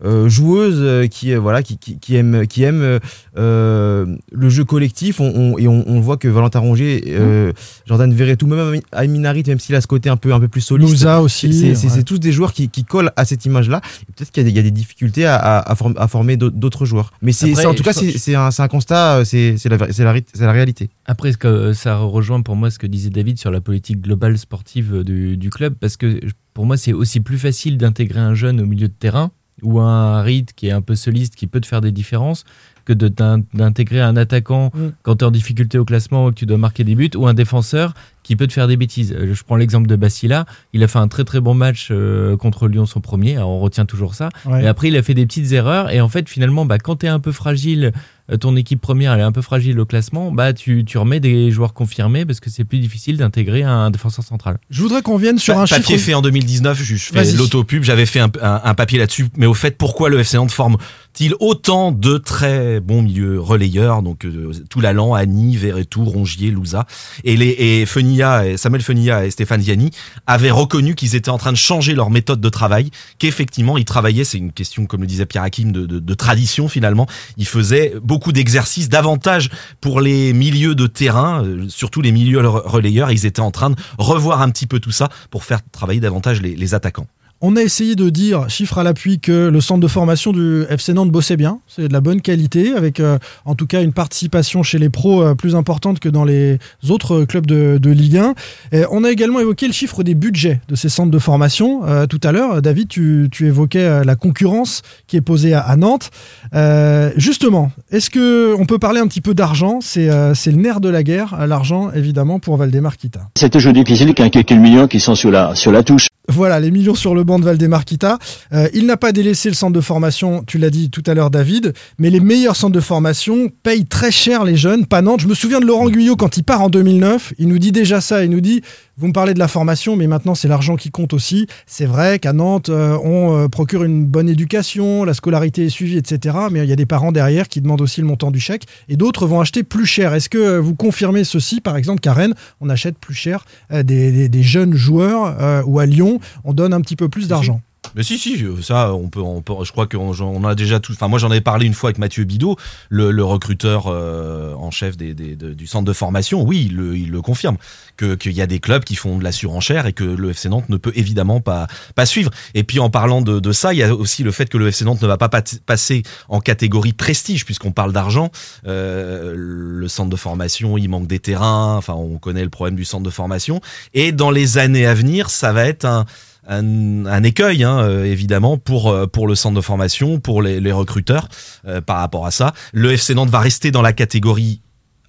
euh, euh, joueuse, euh, qui, euh, voilà, qui, qui, qui aime, qui aime le jeu collectif. On, on- et on, on voit que Valentin Rongier, euh, Jordan Verretou, même Amin Harit, même s'il a ce côté un peu, un peu plus soliste, Louza aussi. c'est, c'est- ouais. tous des joueurs qui, qui collent à cette image-là. Peut-être qu'il y a des, il y a des difficultés à, à, à form- à former d'autres- joueurs. Mais c'est, en tout cas, c'est, c'est un, c'est un constat, c'est, c'est, la, la, la réalité. Après, ce que ça rejoint pour moi ce que disait David sur la politique globale sportive du, du club, parce que pour moi, c'est aussi plus facile d'intégrer un jeune au milieu de terrain ou un Harit qui est un peu soliste, qui peut te faire des différences, que d'intégrer un attaquant Mm. quand tu es en difficulté au classement ou que tu dois marquer des buts, ou un défenseur qui peut te faire des bêtises. Euh, Je prends l'exemple de Bastila, il a fait un très très bon match euh, contre Lyon son premier, alors on retient toujours ça, Ouais. et après il a fait des petites erreurs, et en fait finalement bah, quand tu es un peu fragile, euh, ton équipe première elle est un peu fragile au classement, bah tu, tu remets des joueurs confirmés parce que c'est plus difficile d'intégrer un défenseur central. Je voudrais qu'on vienne sur Pa- un papier chiffre. fait en 2019, je, je fais l'autopub, j'avais fait un, un- un papier là-dessus, mais au fait, pourquoi le FC Nantes forme-t-il autant de très bons milieux relayeurs, donc euh, Toulalan, Annie, Verretou, Rongier, Louza, et, les, et Samuel Fenilla et Stéphane Ziani avaient reconnu qu'ils étaient en train de changer leur méthode de travail, qu'effectivement ils travaillaient, c'est une question, comme le disait Pierre Hakim, de, tradition finalement, ils faisaient beaucoup d'exercices, davantage pour les milieux de terrain, euh, surtout les milieux re- relayeurs, ils étaient en train de revoir un petit peu tout ça pour faire travailler davantage les attaquants. On a essayé de dire, chiffre à l'appui, que le centre de formation du FC Nantes bossait bien. C'est de la bonne qualité, avec euh, en tout cas une participation chez les pros euh, plus importante que dans les autres clubs de, Ligue 1. Et on a également évoqué le chiffre des budgets de ces centres de formation. Euh, tout à l'heure, David, tu, évoquais la concurrence qui est posée à, Nantes. Justement, est-ce que on peut parler un petit peu d'argent? C'est le nerf de la guerre, l'argent, évidemment, pour Valdemar Kita. C'est toujours difficile a quelques millions qui sont sur sur la touche. Voilà, les millions sur le banc de Valdemar Kita. Euh, il n'a pas délaissé le centre de formation, tu l'as dit tout à l'heure David, mais les meilleurs centres de formation payent très cher les jeunes, pas Nantes. Je me souviens de Laurent Guyot quand il part en 2009, il nous dit déjà ça, il nous dit, vous me parlez de la formation, mais maintenant c'est l'argent qui compte aussi. C'est vrai qu'à Nantes, euh, on euh, procure une bonne éducation, la scolarité est suivie, etc. Mais il y a des parents derrière qui demandent aussi le montant du chèque, et d'autres vont acheter plus cher. Est-ce que vous confirmez ceci, par exemple, qu'à Rennes, on achète plus cher des, des- des jeunes joueurs, ou à Lyon, on donne un petit peu plus d'argent Mais si, si, ça, on peut, on peut je crois qu'on on a déjà tout. Enfin, moi, j'en avais parlé une fois avec Mathieu Bidot, le, le recruteur euh, en chef des, des- de- du centre de formation. Oui, il le, il le confirme que qu'il y a des clubs qui font de la surenchère et que le FC Nantes ne peut évidemment pas pas suivre. Et puis, en parlant de, de ça, il y a aussi le fait que le FC Nantes ne va pas passer en catégorie prestige puisqu'on parle d'argent. Euh, le centre de formation, il manque des terrains. Enfin, on connaît le problème du centre de formation. Et dans les années à venir, ça va être un un, un écueil hein, euh, évidemment pour euh, pour le centre de formation, pour les, les recruteurs euh, par rapport à ça. Le FC Nantes va rester dans la catégorie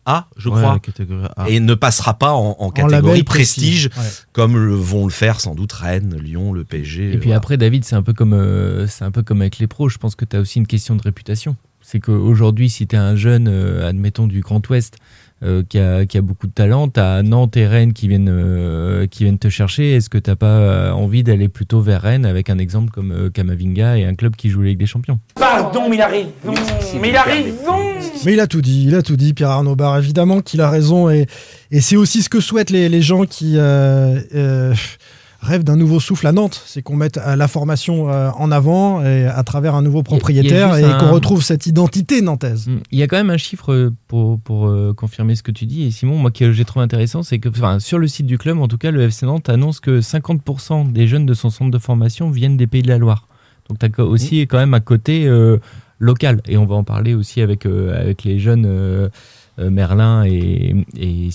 A, je Ouais, crois, la catégorie A. et ne passera pas en, catégorie prestige, Ouais. comme le, vont le faire sans doute Rennes, Lyon, le PSG. Et puis après, David, c'est un peu comme euh, c'est un peu comme avec les pros. Je pense que tu as aussi une question de réputation. C'est qu'aujourd'hui, si tu es un jeune, euh, admettons du Grand Ouest, euh, qui, a, qui a beaucoup de talent, tu as Nantes et Rennes qui viennent, euh, qui viennent te chercher. Est-ce que tu pas euh, envie d'aller plutôt vers Rennes avec un exemple comme euh, Kamavinga et un club qui joue la Ligue des Champions? Pardon, mais il a raison. Mais il a raison. Mais il a tout dit, il a tout dit, Pierre Arnaud Barre. Évidemment qu'il a raison et, et c'est aussi ce que souhaitent les, les gens qui rêvent d'un nouveau souffle à Nantes. C'est qu'on mette euh, la formation euh, en avant et à travers un nouveau propriétaire et un- qu'on retrouve cette identité nantaise. Mm. Il y a quand même un chiffre euh, pour, pour confirmer ce que tu dis. Et Simon, moi que j'ai trouvé intéressant, c'est que enfin, sur le site du club, en tout cas, le FC Nantes annonce que 50% des jeunes de son centre de formation viennent des Pays de la Loire. Donc tu as aussi quand même un côté euh, local. Et on va en parler aussi avec, euh, avec les jeunes euh, Merlin et, et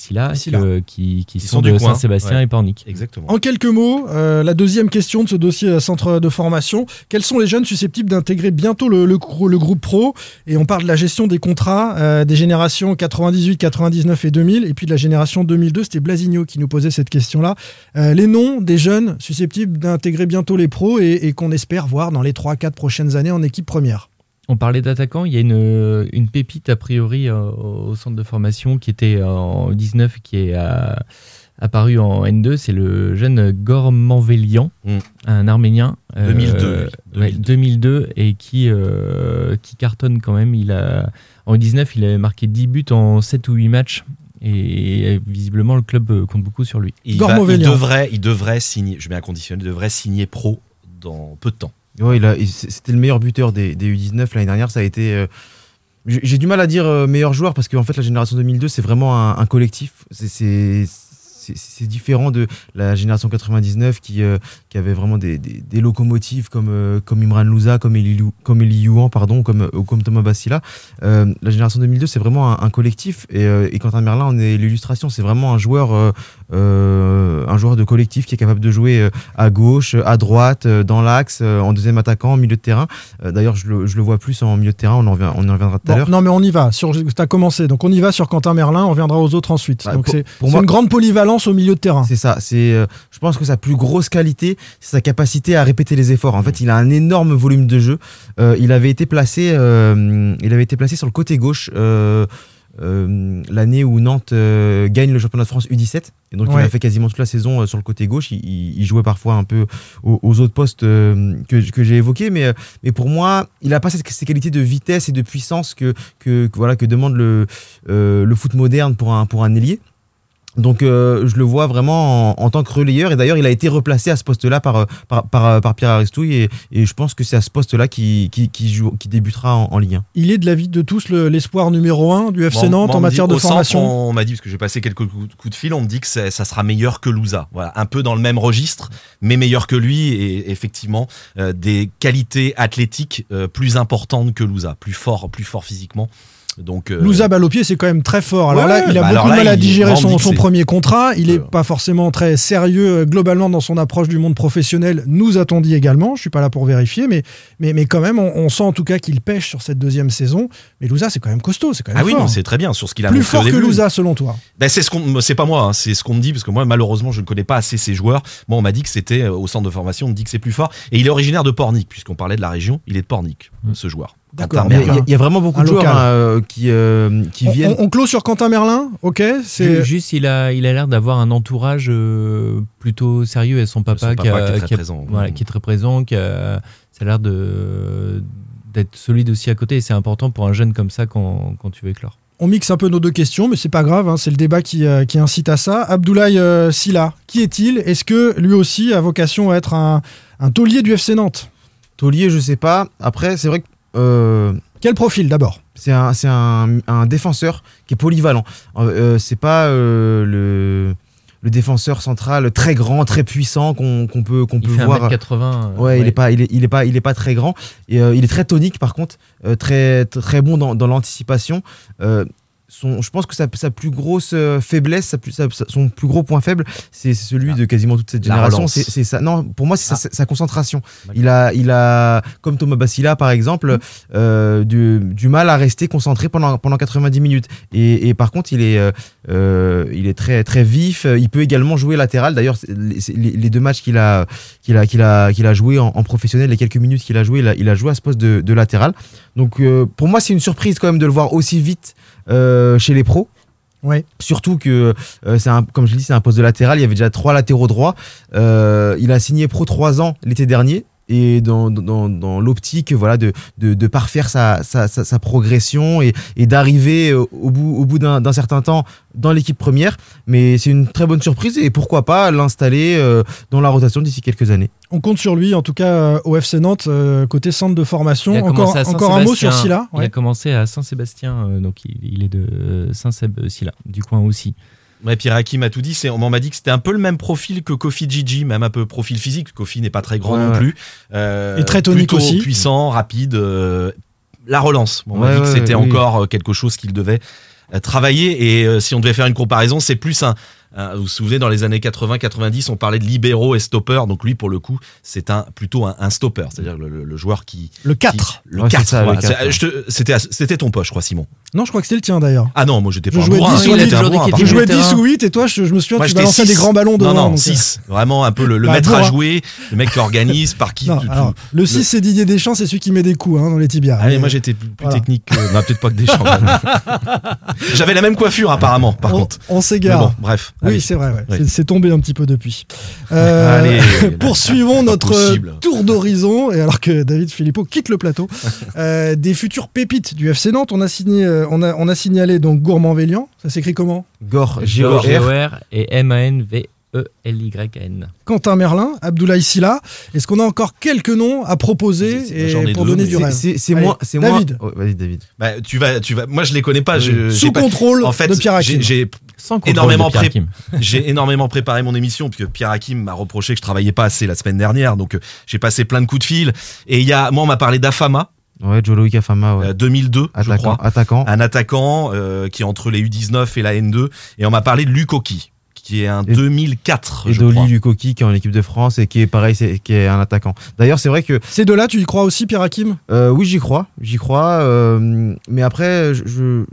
euh, qui, qui Qui sont, sont de Saint-Sébastien ouais. et Pornic. Exactement. En quelques mots, euh, la deuxième question de ce dossier euh, centre de formation. Quels sont les jeunes susceptibles d'intégrer bientôt le, le, grou- le groupe pro? Et on parle de la gestion des contrats euh, des générations 98, 99 et 2000. Et puis de la génération 2002, c'était Blasigno qui nous posait cette question-là. Euh, les noms des jeunes susceptibles d'intégrer bientôt les pros et, et qu'on espère voir dans les 3-4 prochaines années en équipe première. On parlait d'attaquants, il y a une, une pépite a priori euh, au centre de formation qui était en 19 qui est euh, apparu en N2, c'est le jeune Gormanvelian, Mm. un Arménien. euh, 2002, lui. ouais, 2002 et qui, euh, qui cartonne quand même. Il a, en 19, il avait marqué 10 buts en 7 ou 8 matchs. Et visiblement, le club euh, compte beaucoup sur lui. Il, va- il devrait, il devrait signer, je mets un conditionnel, il devrait signer pro dans peu de temps. Ouais, il a- c'était le meilleur buteur des, des U19 l'année dernière. Ça a été. euh, j'ai j'ai du mal à dire euh, meilleur joueur parce qu'en fait, la génération 2002, c'est vraiment un, un collectif. C'est- C'est différent de la génération 99 qui, euh, qui avait vraiment des, des- des locomotives comme, euh, comme Imran Louza, comme Eli, comme Eli Youan, pardon, comme, euh, ou comme Thomas Bassila. La génération 2002, c'est vraiment un, un collectif. Et, et Quentin Merlin, on est l'illustration. C'est vraiment un joueur, un joueur de collectif qui est capable de jouer à gauche, à droite, dans l'axe, en deuxième attaquant, en milieu de terrain. D'ailleurs, je le, je le vois plus en milieu de terrain. On en, revient- on y reviendra tout à Bon, l'heure. non, mais on y va. Sur, t'as commencé. Donc, on y va sur Quentin Merlin. On viendra aux autres ensuite. Bah, Donc, c'est une grande polyvalence au milieu de terrain. C'est ça. C'est, euh, je pense que sa plus grosse qualité, c'est sa capacité à répéter les efforts. En fait, il a un énorme volume de jeu. Euh, il avait été placé, euh, il avait été placé sur le côté gauche. l'année où Nantes gagne le championnat de France U17 et donc il a fait quasiment toute la saison sur le côté gauche il, il- il jouait parfois un peu aux, aux autres postes que, que j'ai évoqués mais, mais pour moi il a pas cette- ces qualités de vitesse et de puissance que, que, que voilà, que demande le, le foot moderne pour un, pour un ailier donc euh, je le vois vraiment en, en tant que relayeur et d'ailleurs il a été replacé à ce poste-là par, euh, par, par, par Pierre Aristouille et, et je pense que c'est à ce poste-là qui, qui, qui, joue, qui débutera en, en Ligue 1. Il est de l'avis de tous le- l'espoir numéro 1 du FC Bon, Nantes moi, en matière dit- de centre, formation. on m'a dit, parce que j'ai passé quelques coups coups de fil, on me dit que ça sera meilleur que Louza. Voilà, un peu dans le même registre, mais meilleur que lui et effectivement euh, des qualités athlétiques euh, plus importantes que Louza, plus fort, plus fort physiquement. Donc, euh, Louza balle au pied, c'est quand même très fort. Alors Ouais, là, il a bah beaucoup de mal à digérer son, premier contrat. Il est pas forcément très sérieux euh, globalement dans son approche du monde professionnel. Nous a-t-on dit également. Je suis pas là pour vérifier, mais, mais, mais quand même, on, on sent en tout cas qu'il pêche sur cette deuxième saison. Mais Louza, c'est quand même costaud. C'est quand même Ah oui, fort. c'est très bien sur ce qu'il a Plus fort que. Louza, selon toi. Ben c'est ce qu'on, c'est pas moi, hein, c'est ce qu'on me dit parce que moi malheureusement je ne connais pas assez ces joueurs. Moi on m'a dit que c'était euh, au centre de formation, on me dit que c'est plus fort et il est originaire de Pornic puisqu'on parlait de la région, il est de Pornic ce joueur. D'accord. Il y, a- y vraiment beaucoup Un de joueurs hein, euh, qui, euh, qui On, viennent. on- on clôt sur Quentin Merlin, ok C'est Juste, il a, il a l'air d'avoir un entourage euh, plutôt sérieux et son papa, Son qui, papa a- qui est très qui a- présent. voilà, qui est très présent, qui a, ça a l'air de d'être solide aussi à côté et c'est important pour un jeune comme ça quand, quand tu veux éclore. On mixe un peu nos deux questions, mais c'est pas grave, hein, c'est le débat qui, euh, qui incite à ça. Abdoulaye euh, Silla, qui est-il? Est-ce que lui aussi a vocation à être un, un taulier du FC Nantes? Taulier, je sais pas. Après, c'est vrai que. Euh, Quel profil d'abord? c'est un, c'est un, un défenseur qui est polyvalent. Euh, euh, c'est pas euh, le, le défenseur central très grand, très puissant qu'on qu'on peut, qu'on Il peut fait voir. 1m80. euh, Ouais, il est pas, il est, il est pas, il est pas très grand. Et euh, il est très tonique par contre, euh, très, très bon dans, dans l'anticipation. Son, je pense que sa, sa plus grosse euh, faiblesse, sa plus, sa- son plus gros point faible, c'est celui de quasiment toute cette génération. C'est ça. Non, pour moi, c'est Ah. sa, sa concentration. Il a, il a, comme Thomas Bassila par exemple, euh, du, du mal à rester concentré pendant, pendant 90 minutes. Et, et par contre, il est, euh, il est très, très vif. Il peut également jouer latéral. D'ailleurs, les, deux matchs qu'il a, qu'il a, qu'il a, qu'il a joué en, en professionnel, les quelques minutes qu'il a joué, il a, il a joué à ce poste de, de latéral. Donc, euh, pour moi, c'est une surprise quand même de le voir aussi vite chez les pros. Ouais. Surtout que euh, c'est un, comme je l'ai dit, c'est un poste de latéral. Il y avait déjà trois latéraux droits. Euh, il a signé pro trois ans l'été dernier. Et dans, dans, dans l'optique voilà, de, de, de parfaire sa, sa, sa, sa progression et, et d'arriver euh, au bout, au bout d'un certain temps dans l'équipe première. Mais c'est une très bonne surprise et pourquoi pas l'installer euh, dans la rotation d'ici quelques années. On compte sur lui, en tout cas euh, au FC Nantes, côté centre de formation. Il Encore, encore un mot sur. Silla Il ouais. a commencé à Saint-Sébastien, donc il, il est de euh, Saint-Seb-Silla, du coin aussi. Ouais, Pierre Hakim a tout dit. C'est, on m'a dit que c'était un peu le même profil que Kofi Gigi, même un peu profil physique. Kofi n'est pas très grand Ouais, non plus. Euh, Et très tonique plutôt aussi. Puissant, rapide. euh, la relance. On m'a Ouais, dit que c'était oui. encore euh, quelque chose qu'il devait euh, travailler. Et euh, si on devait faire une comparaison, c'est plus un. Un- vous vous souvenez, dans les années 80-90, on parlait de libéraux et stoppers. Donc lui, pour le coup, c'est un plutôt un, un stopper, c'est-à-dire le, le- le joueur qui. Le 4. qui- le Ouais, c'est 4. ça, le voilà. 4, C'est- je te- C'était ton poste, je crois, Simon. Non, je crois que c'était le tien d'ailleurs. Ah non, moi j'étais Je pas un jouais bourrin. 10 Toi, ou t'étais 8. un par Je jouais terrain. 10 ou 8 et toi, je, je me souviens, Moi, tu balançais six. des grands ballons devant. Non, non, donc, 6. Vraiment un peu le, le Bah, maître à jouer, le mec qui organise, par qui. Non, le 6, c'est Didier Deschamps, c'est celui qui met des coups hein, dans les tibias. Ah, mais moi j'étais plus, plus Voilà. technique que. Non, peut-être pas que des champs. J'avais la même coiffure apparemment, par on, contre. on s'égare. bon, bref. Oui, allez. c'est vrai, ouais. Oui. C'est- c'est tombé un petit peu depuis. Euh, Allez, poursuivons notre possible. tour d'horizon, et alors que David Philippot quitte le plateau, euh, des futures pépites du FC Nantes. On a, signé, euh, on a, on a signalé donc Gourmand-Vélian. Ça s'écrit comment? Gore, G-O-R et E M-A-N-V-E-L-Y-N. Quentin Merlin, Abdoulaye Silla. Est-ce qu'on a encore quelques noms à proposer et pour deux, donner du rêve C'est moi. c'est moi. David. Oh, Vas-y, David. Bah, tu vas, tu vas. Moi, je les connais pas. Je- Sous pas- contrôle en fait, de Pierre j'ai- Hakim. j'ai- Sans contrôle énormément de Pierre pré- Hakim. j'ai énormément préparé mon émission puisque Pierre Hakim m'a reproché que je travaillais pas assez la semaine dernière, donc euh, j'ai passé plein de coups de fil. Et il y a, moi, on m'a parlé d'Afama, Ouais, Jolo Ikafama, ouais. euh, 2002, je attaquant, crois, attaquant. un attaquant euh, qui est entre les U19 et la N2, et on m'a parlé de Lukoki, qui est un Et- 2004, Et je. Dolly Lukoki qui est en équipe de France et qui est pareil, c'est, qui est un attaquant. D'ailleurs, c'est vrai que Ces deux-là, tu y crois aussi, Pierre Hakim? Euh, oui, j'y crois, j'y crois. euh, mais après, je, je-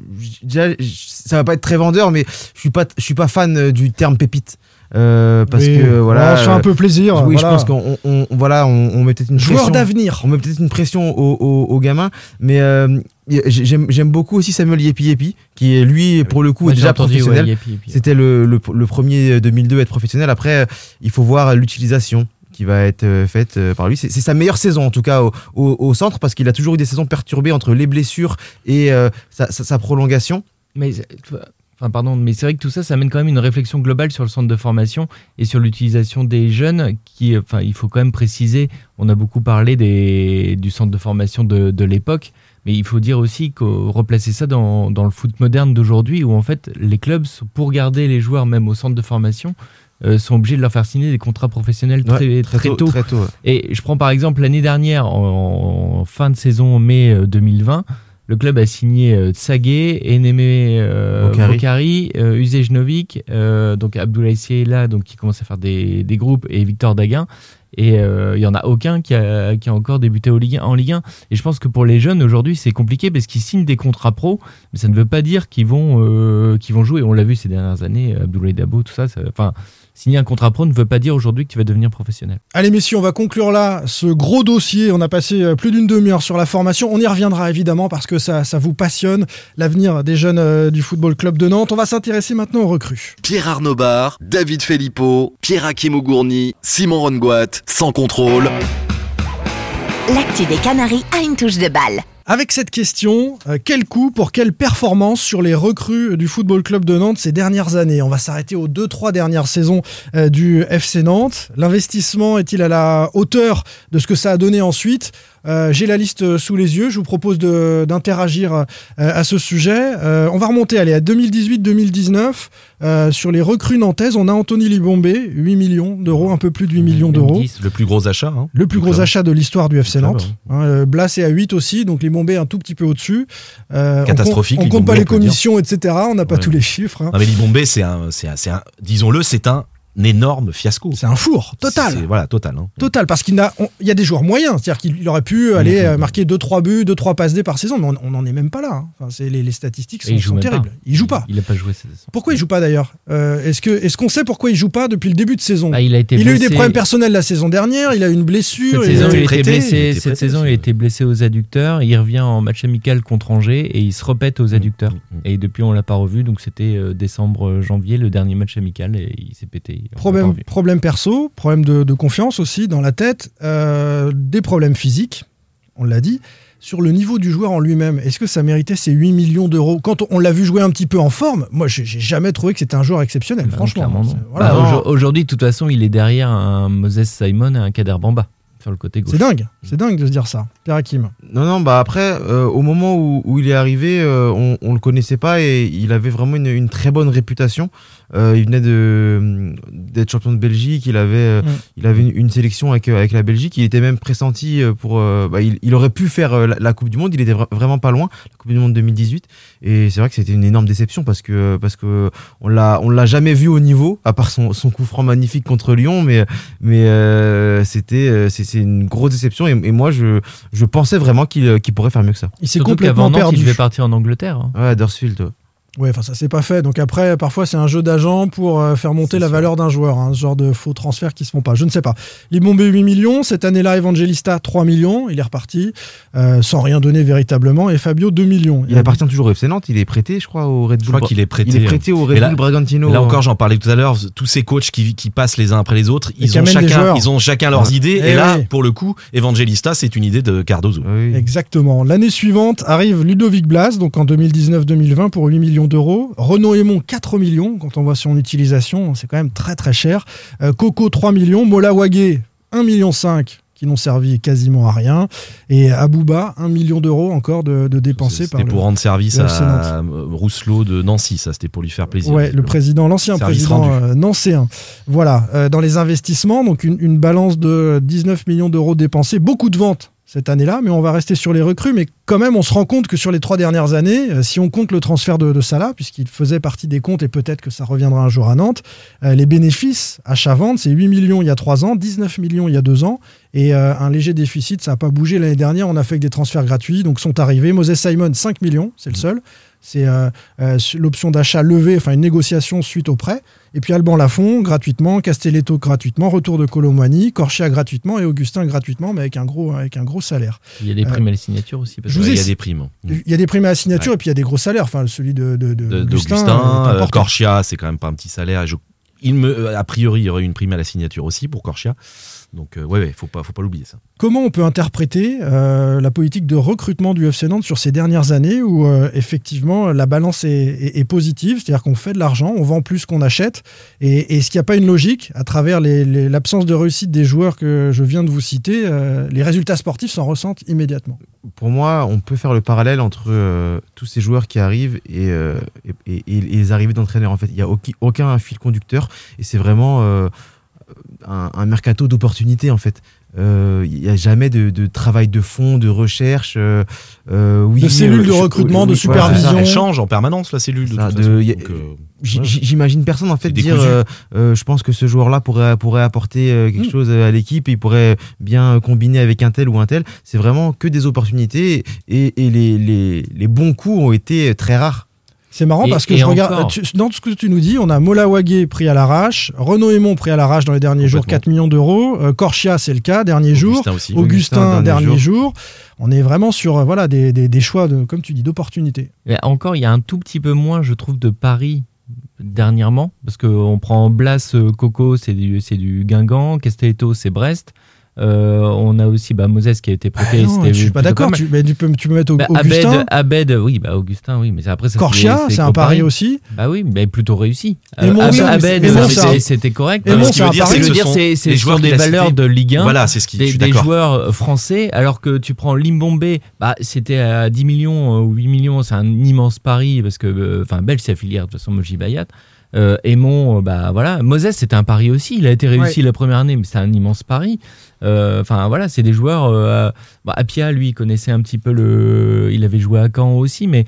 je- ça va pas être très vendeur, mais je suis pas, je suis pas fan euh, du terme pépite. Euh, parce Oui. que voilà, on se fait un peu plaisir. oui, voilà. je pense qu'on on, on- voilà, on, on met peut-être une Joueur d'avenir. On met peut-être une pression aux, aux- aux gamins, mais euh, j'aime j'aime beaucoup aussi Samuel Yepi Yepi, qui est lui pour le coup est déjà entendu, professionnel. Ouais. C'était le, le, le premier 2002 à être professionnel. Après, euh, il faut voir l'utilisation qui va être euh, faite euh, par lui. C'est sa meilleure saison en tout cas au, au- au centre parce qu'il a toujours eu des saisons perturbées entre les blessures et euh, sa, sa- sa prolongation. Mais enfin pardon, mais c'est vrai que tout ça, ça amène quand même une réflexion globale sur le centre de formation et sur l'utilisation des jeunes. Qui, enfin, il faut quand même préciser. On a beaucoup parlé des, du centre de formation de, de l'époque, mais il faut dire aussi qu'on replacer ça dans, dans le foot moderne d'aujourd'hui, où en fait les clubs, pour garder les joueurs même au centre de formation, euh, sont obligés de leur faire signer des contrats professionnels très, Ouais, très, tôt. Très tôt ouais. Et je prends par exemple l'année dernière, en, en fin de saison en mai euh, 2020, le club a signé euh, Tsagé, Enemé euh, Bokhari. Bokhari, euh, Uzejnovic, euh, donc Abdoulaye Siela, donc qui commence à faire des, des groupes, et Victor Daguin. Et euh, il y en a aucun qui a, qui a encore débuté au Ligue 1 en Ligue 1. Et je pense que pour les jeunes aujourd'hui, c'est compliqué parce qu'ils signent des contrats pro, mais ça ne veut pas dire qu'ils vont, euh, qu'ils vont jouer. On l'a vu ces dernières années, Abdoulaye Dabo, tout ça. ça- Enfin, signer un contrat pro ne veut pas dire aujourd'hui que tu vas devenir professionnel. Allez messieurs, on va conclure là ce gros dossier. On a passé euh, plus d'une demi-heure sur la formation. On y reviendra évidemment parce que ça, ça vous passionne, l'avenir des jeunes euh, du Football Club de Nantes. On va s'intéresser maintenant aux recrues. Pierre Arnaud Bar, David Filippo, Pierre Hakim Ougourny, Simon Rongoat, sans contrôle. L'actu des Canaries a une touche de balle. Avec cette question, euh, quel coût pour quelle performance sur les recrues du Football Club de Nantes ces dernières années? On va s'arrêter aux 2-3 dernières saisons euh, du FC Nantes. L'investissement est-il à la hauteur de ce que ça a donné ensuite? Euh, J'ai la liste sous les yeux, je vous propose d'interagir euh, à ce sujet. Euh, on va remonter allez, à 2018-2019. Euh, sur les recrues nantaises, on a Anthony Libombé, 8 millions d'euros, un peu plus de 8 millions d'euros. 10. Le plus gros achat. hein. Le plus gros achat de l'histoire du FC Nantes. Hein, euh, Blas est à 8 aussi, donc les Bombés un tout petit peu au-dessus. Euh, on Catastrophique, compte- On, les compte pas les commissions, etc. On n'a pas Ouais. tous les chiffres. hein. Non mais Libombé, c'est un, un, c'est un, disons-le, c'est un énorme fiasco. C'est un four, total. Voilà, total. hein. Total, parce qu'il n'a- on- y a des joueurs moyens, c'est-à-dire qu'il aurait pu aller euh, marquer 2-3 buts, 2-3 passes D par saison, mais on n'en est même pas là. hein. Enfin, c'est- les, les statistiques sont, il terribles. pas. Il joue pas. Il a pas joué cette saison. Pourquoi il joue pas d'ailleurs Euh, Est-ce que- est-ce qu'on sait pourquoi il joue pas depuis le début de saison? Bah, il a été Il a eu des problèmes personnels la saison dernière, il a eu une blessure. Cette il a- saison, il, prêté, était il blessé. était Cette saison, il était blessé aux adducteurs. Il revient en match amical contre Angers et il se repète aux adducteurs. Mm, mm. Et depuis, on l'a pas revu. Donc c'était euh, décembre-janvier, le dernier match amical, et il s'est pété. Problème, perso, problème de, de confiance aussi dans la tête, euh, des problèmes physiques, on l'a dit. Sur le niveau du joueur en lui-même, est-ce que ça méritait ces 8 millions d'euros? Quand on l'a vu jouer un petit peu en forme, moi j'ai jamais trouvé que c'était un joueur exceptionnel, Bah, franchement. voilà, Bah, Aujourd'hui, de toute façon, il est derrière un Moses Simon et un Kader Bamba sur le côté gauche. c'est dingue, c'est dingue de se dire ça. Pierre Hakim. Non, non, bah après, euh, au moment où, où il est arrivé, euh, on, on le connaissait pas et il avait vraiment une, une très bonne réputation. Euh, il venait de d'être champion de Belgique, il avait, euh, Mm. il avait une, une sélection avec, avec la Belgique. Il était même pressenti pour. euh, bah, il, il aurait pu faire la, la Coupe du Monde. Il était vra- vraiment pas loin, la Coupe du Monde 2018. Et c'est vrai que c'était une énorme déception parce que parce que on l'a on l'a jamais vu au niveau, à part son, son coup franc magnifique contre Lyon, mais mais euh, c'était euh, c'est c'est une grosse déception. Et, et moi, je je pensais vraiment qu'il qu'il pourrait faire mieux que ça. Il s'est complètement qu'avant Nantes, perdu. il devait partir en Angleterre. hein. Ouais. Ouais. Enfin ça s'est pas fait. Donc après, parfois c'est un jeu d'agent pour euh, faire monter C'est la sûr. valeur d'un joueur, hein, ce genre de faux transferts qui se font pas. Je ne sais pas. Libombé 8 millions, cette année-là Evangelista 3 millions, il est reparti euh, sans rien donner véritablement. Et Fabio 2 millions. Il appartient toujours au FC Nantes, il est prêté, je crois, au Red Bull. Je crois qu'il est prêté. Il est prêté au Red Bull Bragantino. Là encore, j'en parlais tout à l'heure, tous ces coachs qui, qui passent les uns après les autres, ils ont, chacun, ils ont chacun leurs Ouais. idées. Eh Et, là, oui. pour le coup, Evangelista, c'est une idée de Cardozo. Oui. Exactement. L'année suivante arrive Ludovic Blas, donc en 2019-2020 pour 8 millions d'euros. Renaud Aymon 4 millions, quand on voit son utilisation, c'est quand même très très cher. Euh, Coco 3 millions, Mola Wagé 1,5 million qui n'ont servi quasiment à rien. Et Abouba, 1 million d'euros encore de, de dépensés par C'était le- pour rendre service à euh, Rousselot de Nancy, ça c'était pour lui faire plaisir. Ouais, le président, l'ancien président euh, nancéen. Voilà, Euh, dans les investissements, donc une, une balance de 19 millions d'euros dépensés, beaucoup de ventes cette année-là, mais on va rester sur les recrues. Mais quand même, on se rend compte que sur les trois dernières années, euh, si on compte le transfert de, de Salah, puisqu'il faisait partie des comptes et peut-être que ça reviendra un jour à Nantes, euh, les bénéfices achat-vente, c'est 8 millions il y a 3 ans, 19 millions il y a 2 ans, et euh, un léger déficit, ça n'a pas bougé l'année dernière. On a fait que des transferts gratuits, donc sont arrivés. Moses Simon, 5 millions, c'est le seul. C'est euh, euh, l'option d'achat levée, enfin une négociation suite au prêt. Et puis Alban Lafont gratuitement, Castelletto gratuitement, retour de Colomani, Corchia gratuitement et Augustin gratuitement, mais avec un gros, avec un gros salaire. Il y a des Euh, primes à la signature aussi. parce je que- vous il y a des primes. Il y a des primes à la signature et puis il y a des gros salaires. Enfin, celui de, de, de De- Augustin, euh. Corchia, c'est quand même pas un petit salaire. je- il me, euh, a priori, il y aurait eu une prime à la signature aussi pour Corchia. Donc, euh, ouais, ouais, faut pas, faut pas l'oublier ça. Comment on peut interpréter euh, la politique de recrutement du FC Nantes sur ces dernières années où euh, effectivement la balance est, est- est positive, c'est-à-dire qu'on fait de l'argent, on vend plus qu'on achète, et, est-ce qu'il n'y a pas une logique à travers les- les- l'absence de réussite des joueurs que je viens de vous citer, euh, les résultats sportifs s'en ressentent immédiatement? Pour moi, on peut faire le parallèle entre euh, tous ces joueurs qui arrivent et, euh, et, et- et les arrivées d'entraîneurs. En fait, il n'y a aucun, aucun fil conducteur et c'est vraiment euh, un, un mercato d'opportunités en fait. Euh, Il n'y a jamais de, de travail de fond, de recherche. euh, euh, oui, De cellules de je- recrutement, de supervision. Elle change en permanence la cellule de Ça, toute de- façon. y a- Donc, euh, J- ouais. j- J'imagine personne en fait dire euh, euh, je pense que ce joueur-là pourrait, pourrait apporter euh, quelque Mm. chose à l'équipe et il pourrait bien combiner avec un tel ou un tel. C'est vraiment que des opportunités et, et les, les, les bons coups ont été très rares. C'est marrant Et- parce que je regarde tu- dans tout ce que tu nous dis, on a Mola Wagé pris à l'arrache, Renaud Aymon pris à l'arrache dans les derniers jours, Complètement. 4 millions d'euros, euh, Corchia c'est le cas, dernier jour, Augustin aussi. Augustin, Augustin, dernier, dernier jour. On est vraiment sur euh, voilà des, des- des choix de comme tu dis d'opportunités. Encore, il y a un tout petit peu moins, je trouve, de paris dernièrement, parce qu'on prend Blas, euh, Coco, c'est du, c'est du Guingamp, Castelletto, c'est Brest. Euh, on a aussi bah, Moses qui a été prêté. Ah non, je suis pas d'accord. Tu, mais tu peux, tu peux mettre Au- Bah, Augustin, Abed, Abed, oui, bah Augustin, oui, mais après ça, Corchia, c'est un pari aussi. Bah oui, mais plutôt réussi. Abed, euh, c'est c'était- correct. Euh, c'est ce que Ce dire, c'est sont des valeurs de Ligue 1. Voilà, c'est ce qui. des, joueurs français, alors que tu prends Limbombe, bah, c'était à 10 millions ou 8 millions, c'est un immense pari, parce que, euh, enfin, Belge, c'est affilié, de toute façon, Moji Bayat. Euh, Aymon, euh, bah voilà. Moses, c'était un pari aussi. Il a été réussi la première année, mais c'est un immense pari. Euh, Enfin voilà, c'est des joueurs. Euh, bah, Apia, lui, il connaissait un petit peu le. Il avait joué à Caen aussi, mais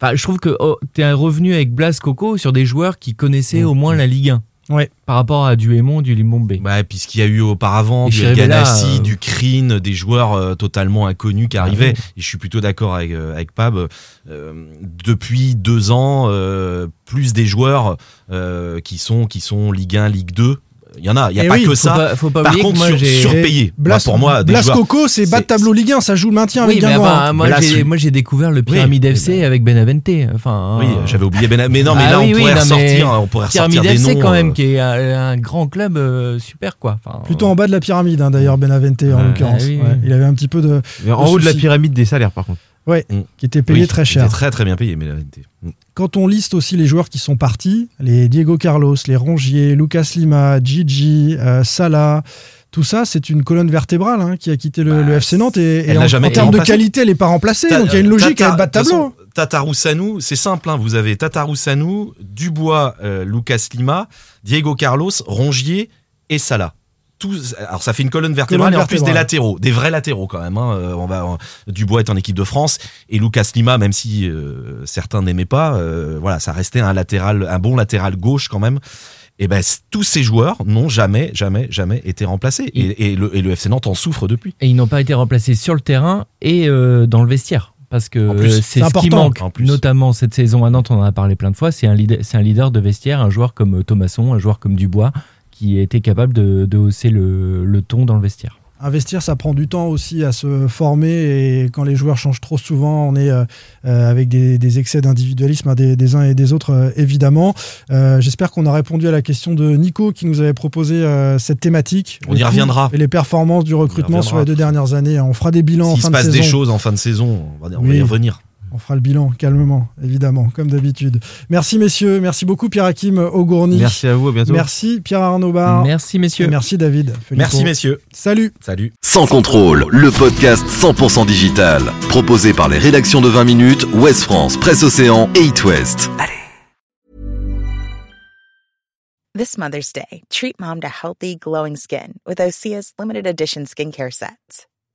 enfin, je trouve que oh, tu es revenu avec Blas Coco sur des joueurs qui connaissaient Mmh. au moins la Ligue 1. Ouais. Par rapport à du du Limbombe. Bah, et puis ce qu'il y a eu auparavant, Et du Ganassi, euh, du Crin, des joueurs euh, totalement inconnus qui Ah arrivaient. oui. Et je suis plutôt d'accord avec, euh, avec Pab. Euh, depuis deux ans, euh, plus des joueurs euh, qui sont qui sont Ligue 1, Ligue 2. Il y en a, il n'y a Eh pas oui, que faut ça. pas- faut pas Par contre, moi, sur- surpayé. Blas, pour moi, Blas joueurs. Coco, c'est bas de tableau Ligue 1, ça joue le maintien avec Oui, mais Guingamp. enfin, moi, Blas, j'ai, oui. moi j'ai découvert le Pyramide Oui, FC mais- avec Benavente. Enfin, Oui, hein. j'avais oublié Ben. Mais non, mais Ah là, oui, on oui, pourrait non, mais ressortir, on pourrait ressortir Pyramide des FC noms. quand même, euh, qui est un, grand club euh, super quoi. Enfin, Plutôt en bas de la pyramide, hein, d'ailleurs, Benavente en l'occurrence. Ah oui, oui. Il avait un petit peu de. En haut de la pyramide des salaires, par contre. Ouais, Mm. qui était payé oui, très cher. était très très bien payé, mais la vérité. Quand on liste aussi les joueurs qui sont partis, les Diego Carlos, les Rongier, Lucas Lima, Gigi, euh, Salah, tout ça, c'est une colonne vertébrale hein, qui a quitté le, Bah, le FC Nantes. Et, en, termes de qualité, elle n'est pas remplacée. Ta- donc il y a une logique à être bas de tableau. façon, Tataroussanu, c'est simple, hein, vous avez Tataroussanu, Dubois, euh, Lucas Lima, Diego Carlos, Rongier et Salah. Tous, alors ça fait une colonne vertébrale Colonne et en plus des latéraux, des vrais latéraux quand même. hein. Euh, on va, on- Dubois est en équipe de France et Lucas Lima, même si euh, certains n'aimaient pas, euh, voilà, ça restait un latéral, un bon latéral gauche quand même. Et ben c- tous ces joueurs n'ont jamais, jamais, jamais été remplacés et, et le, et le FC Nantes en souffre depuis. Et ils n'ont pas été remplacés sur le terrain et euh, dans le vestiaire. Parce que c'est ce qui manque, En plus. notamment cette saison à Nantes, on en a parlé plein de fois, c'est un leader, un leader de vestiaire, un joueur comme Thomasson, un joueur comme Dubois, qui était capable de, de hausser le, le ton dans le vestiaire. Investir, ça prend du temps aussi à se former et quand les joueurs changent trop souvent, on est euh, euh, avec des, des excès d'individualisme hein, des, des uns et des autres, euh, évidemment. Euh, J'espère qu'on a répondu à la question de Nico qui nous avait proposé euh, cette thématique. On y reviendra. Et les performances du recrutement sur les deux dernières années. On fera des bilans en S'il se de passe saison. des choses en fin de saison, on va, on va Oui. y revenir. On fera le bilan calmement, évidemment, comme d'habitude. Merci messieurs, merci beaucoup Pierre-Hakim Augourny. Merci à vous, à bientôt. Merci Pierre-Arnaud Bar. Merci messieurs. Et merci David. Merci messieurs. Salut. Salut. Sans contrôle, le podcast 100% digital. Proposé par les rédactions de 20 minutes, Ouest France, Presse Océan et It West. This Mother's Day, treat mom to healthy, glowing skin with Osea's limited edition skincare sets.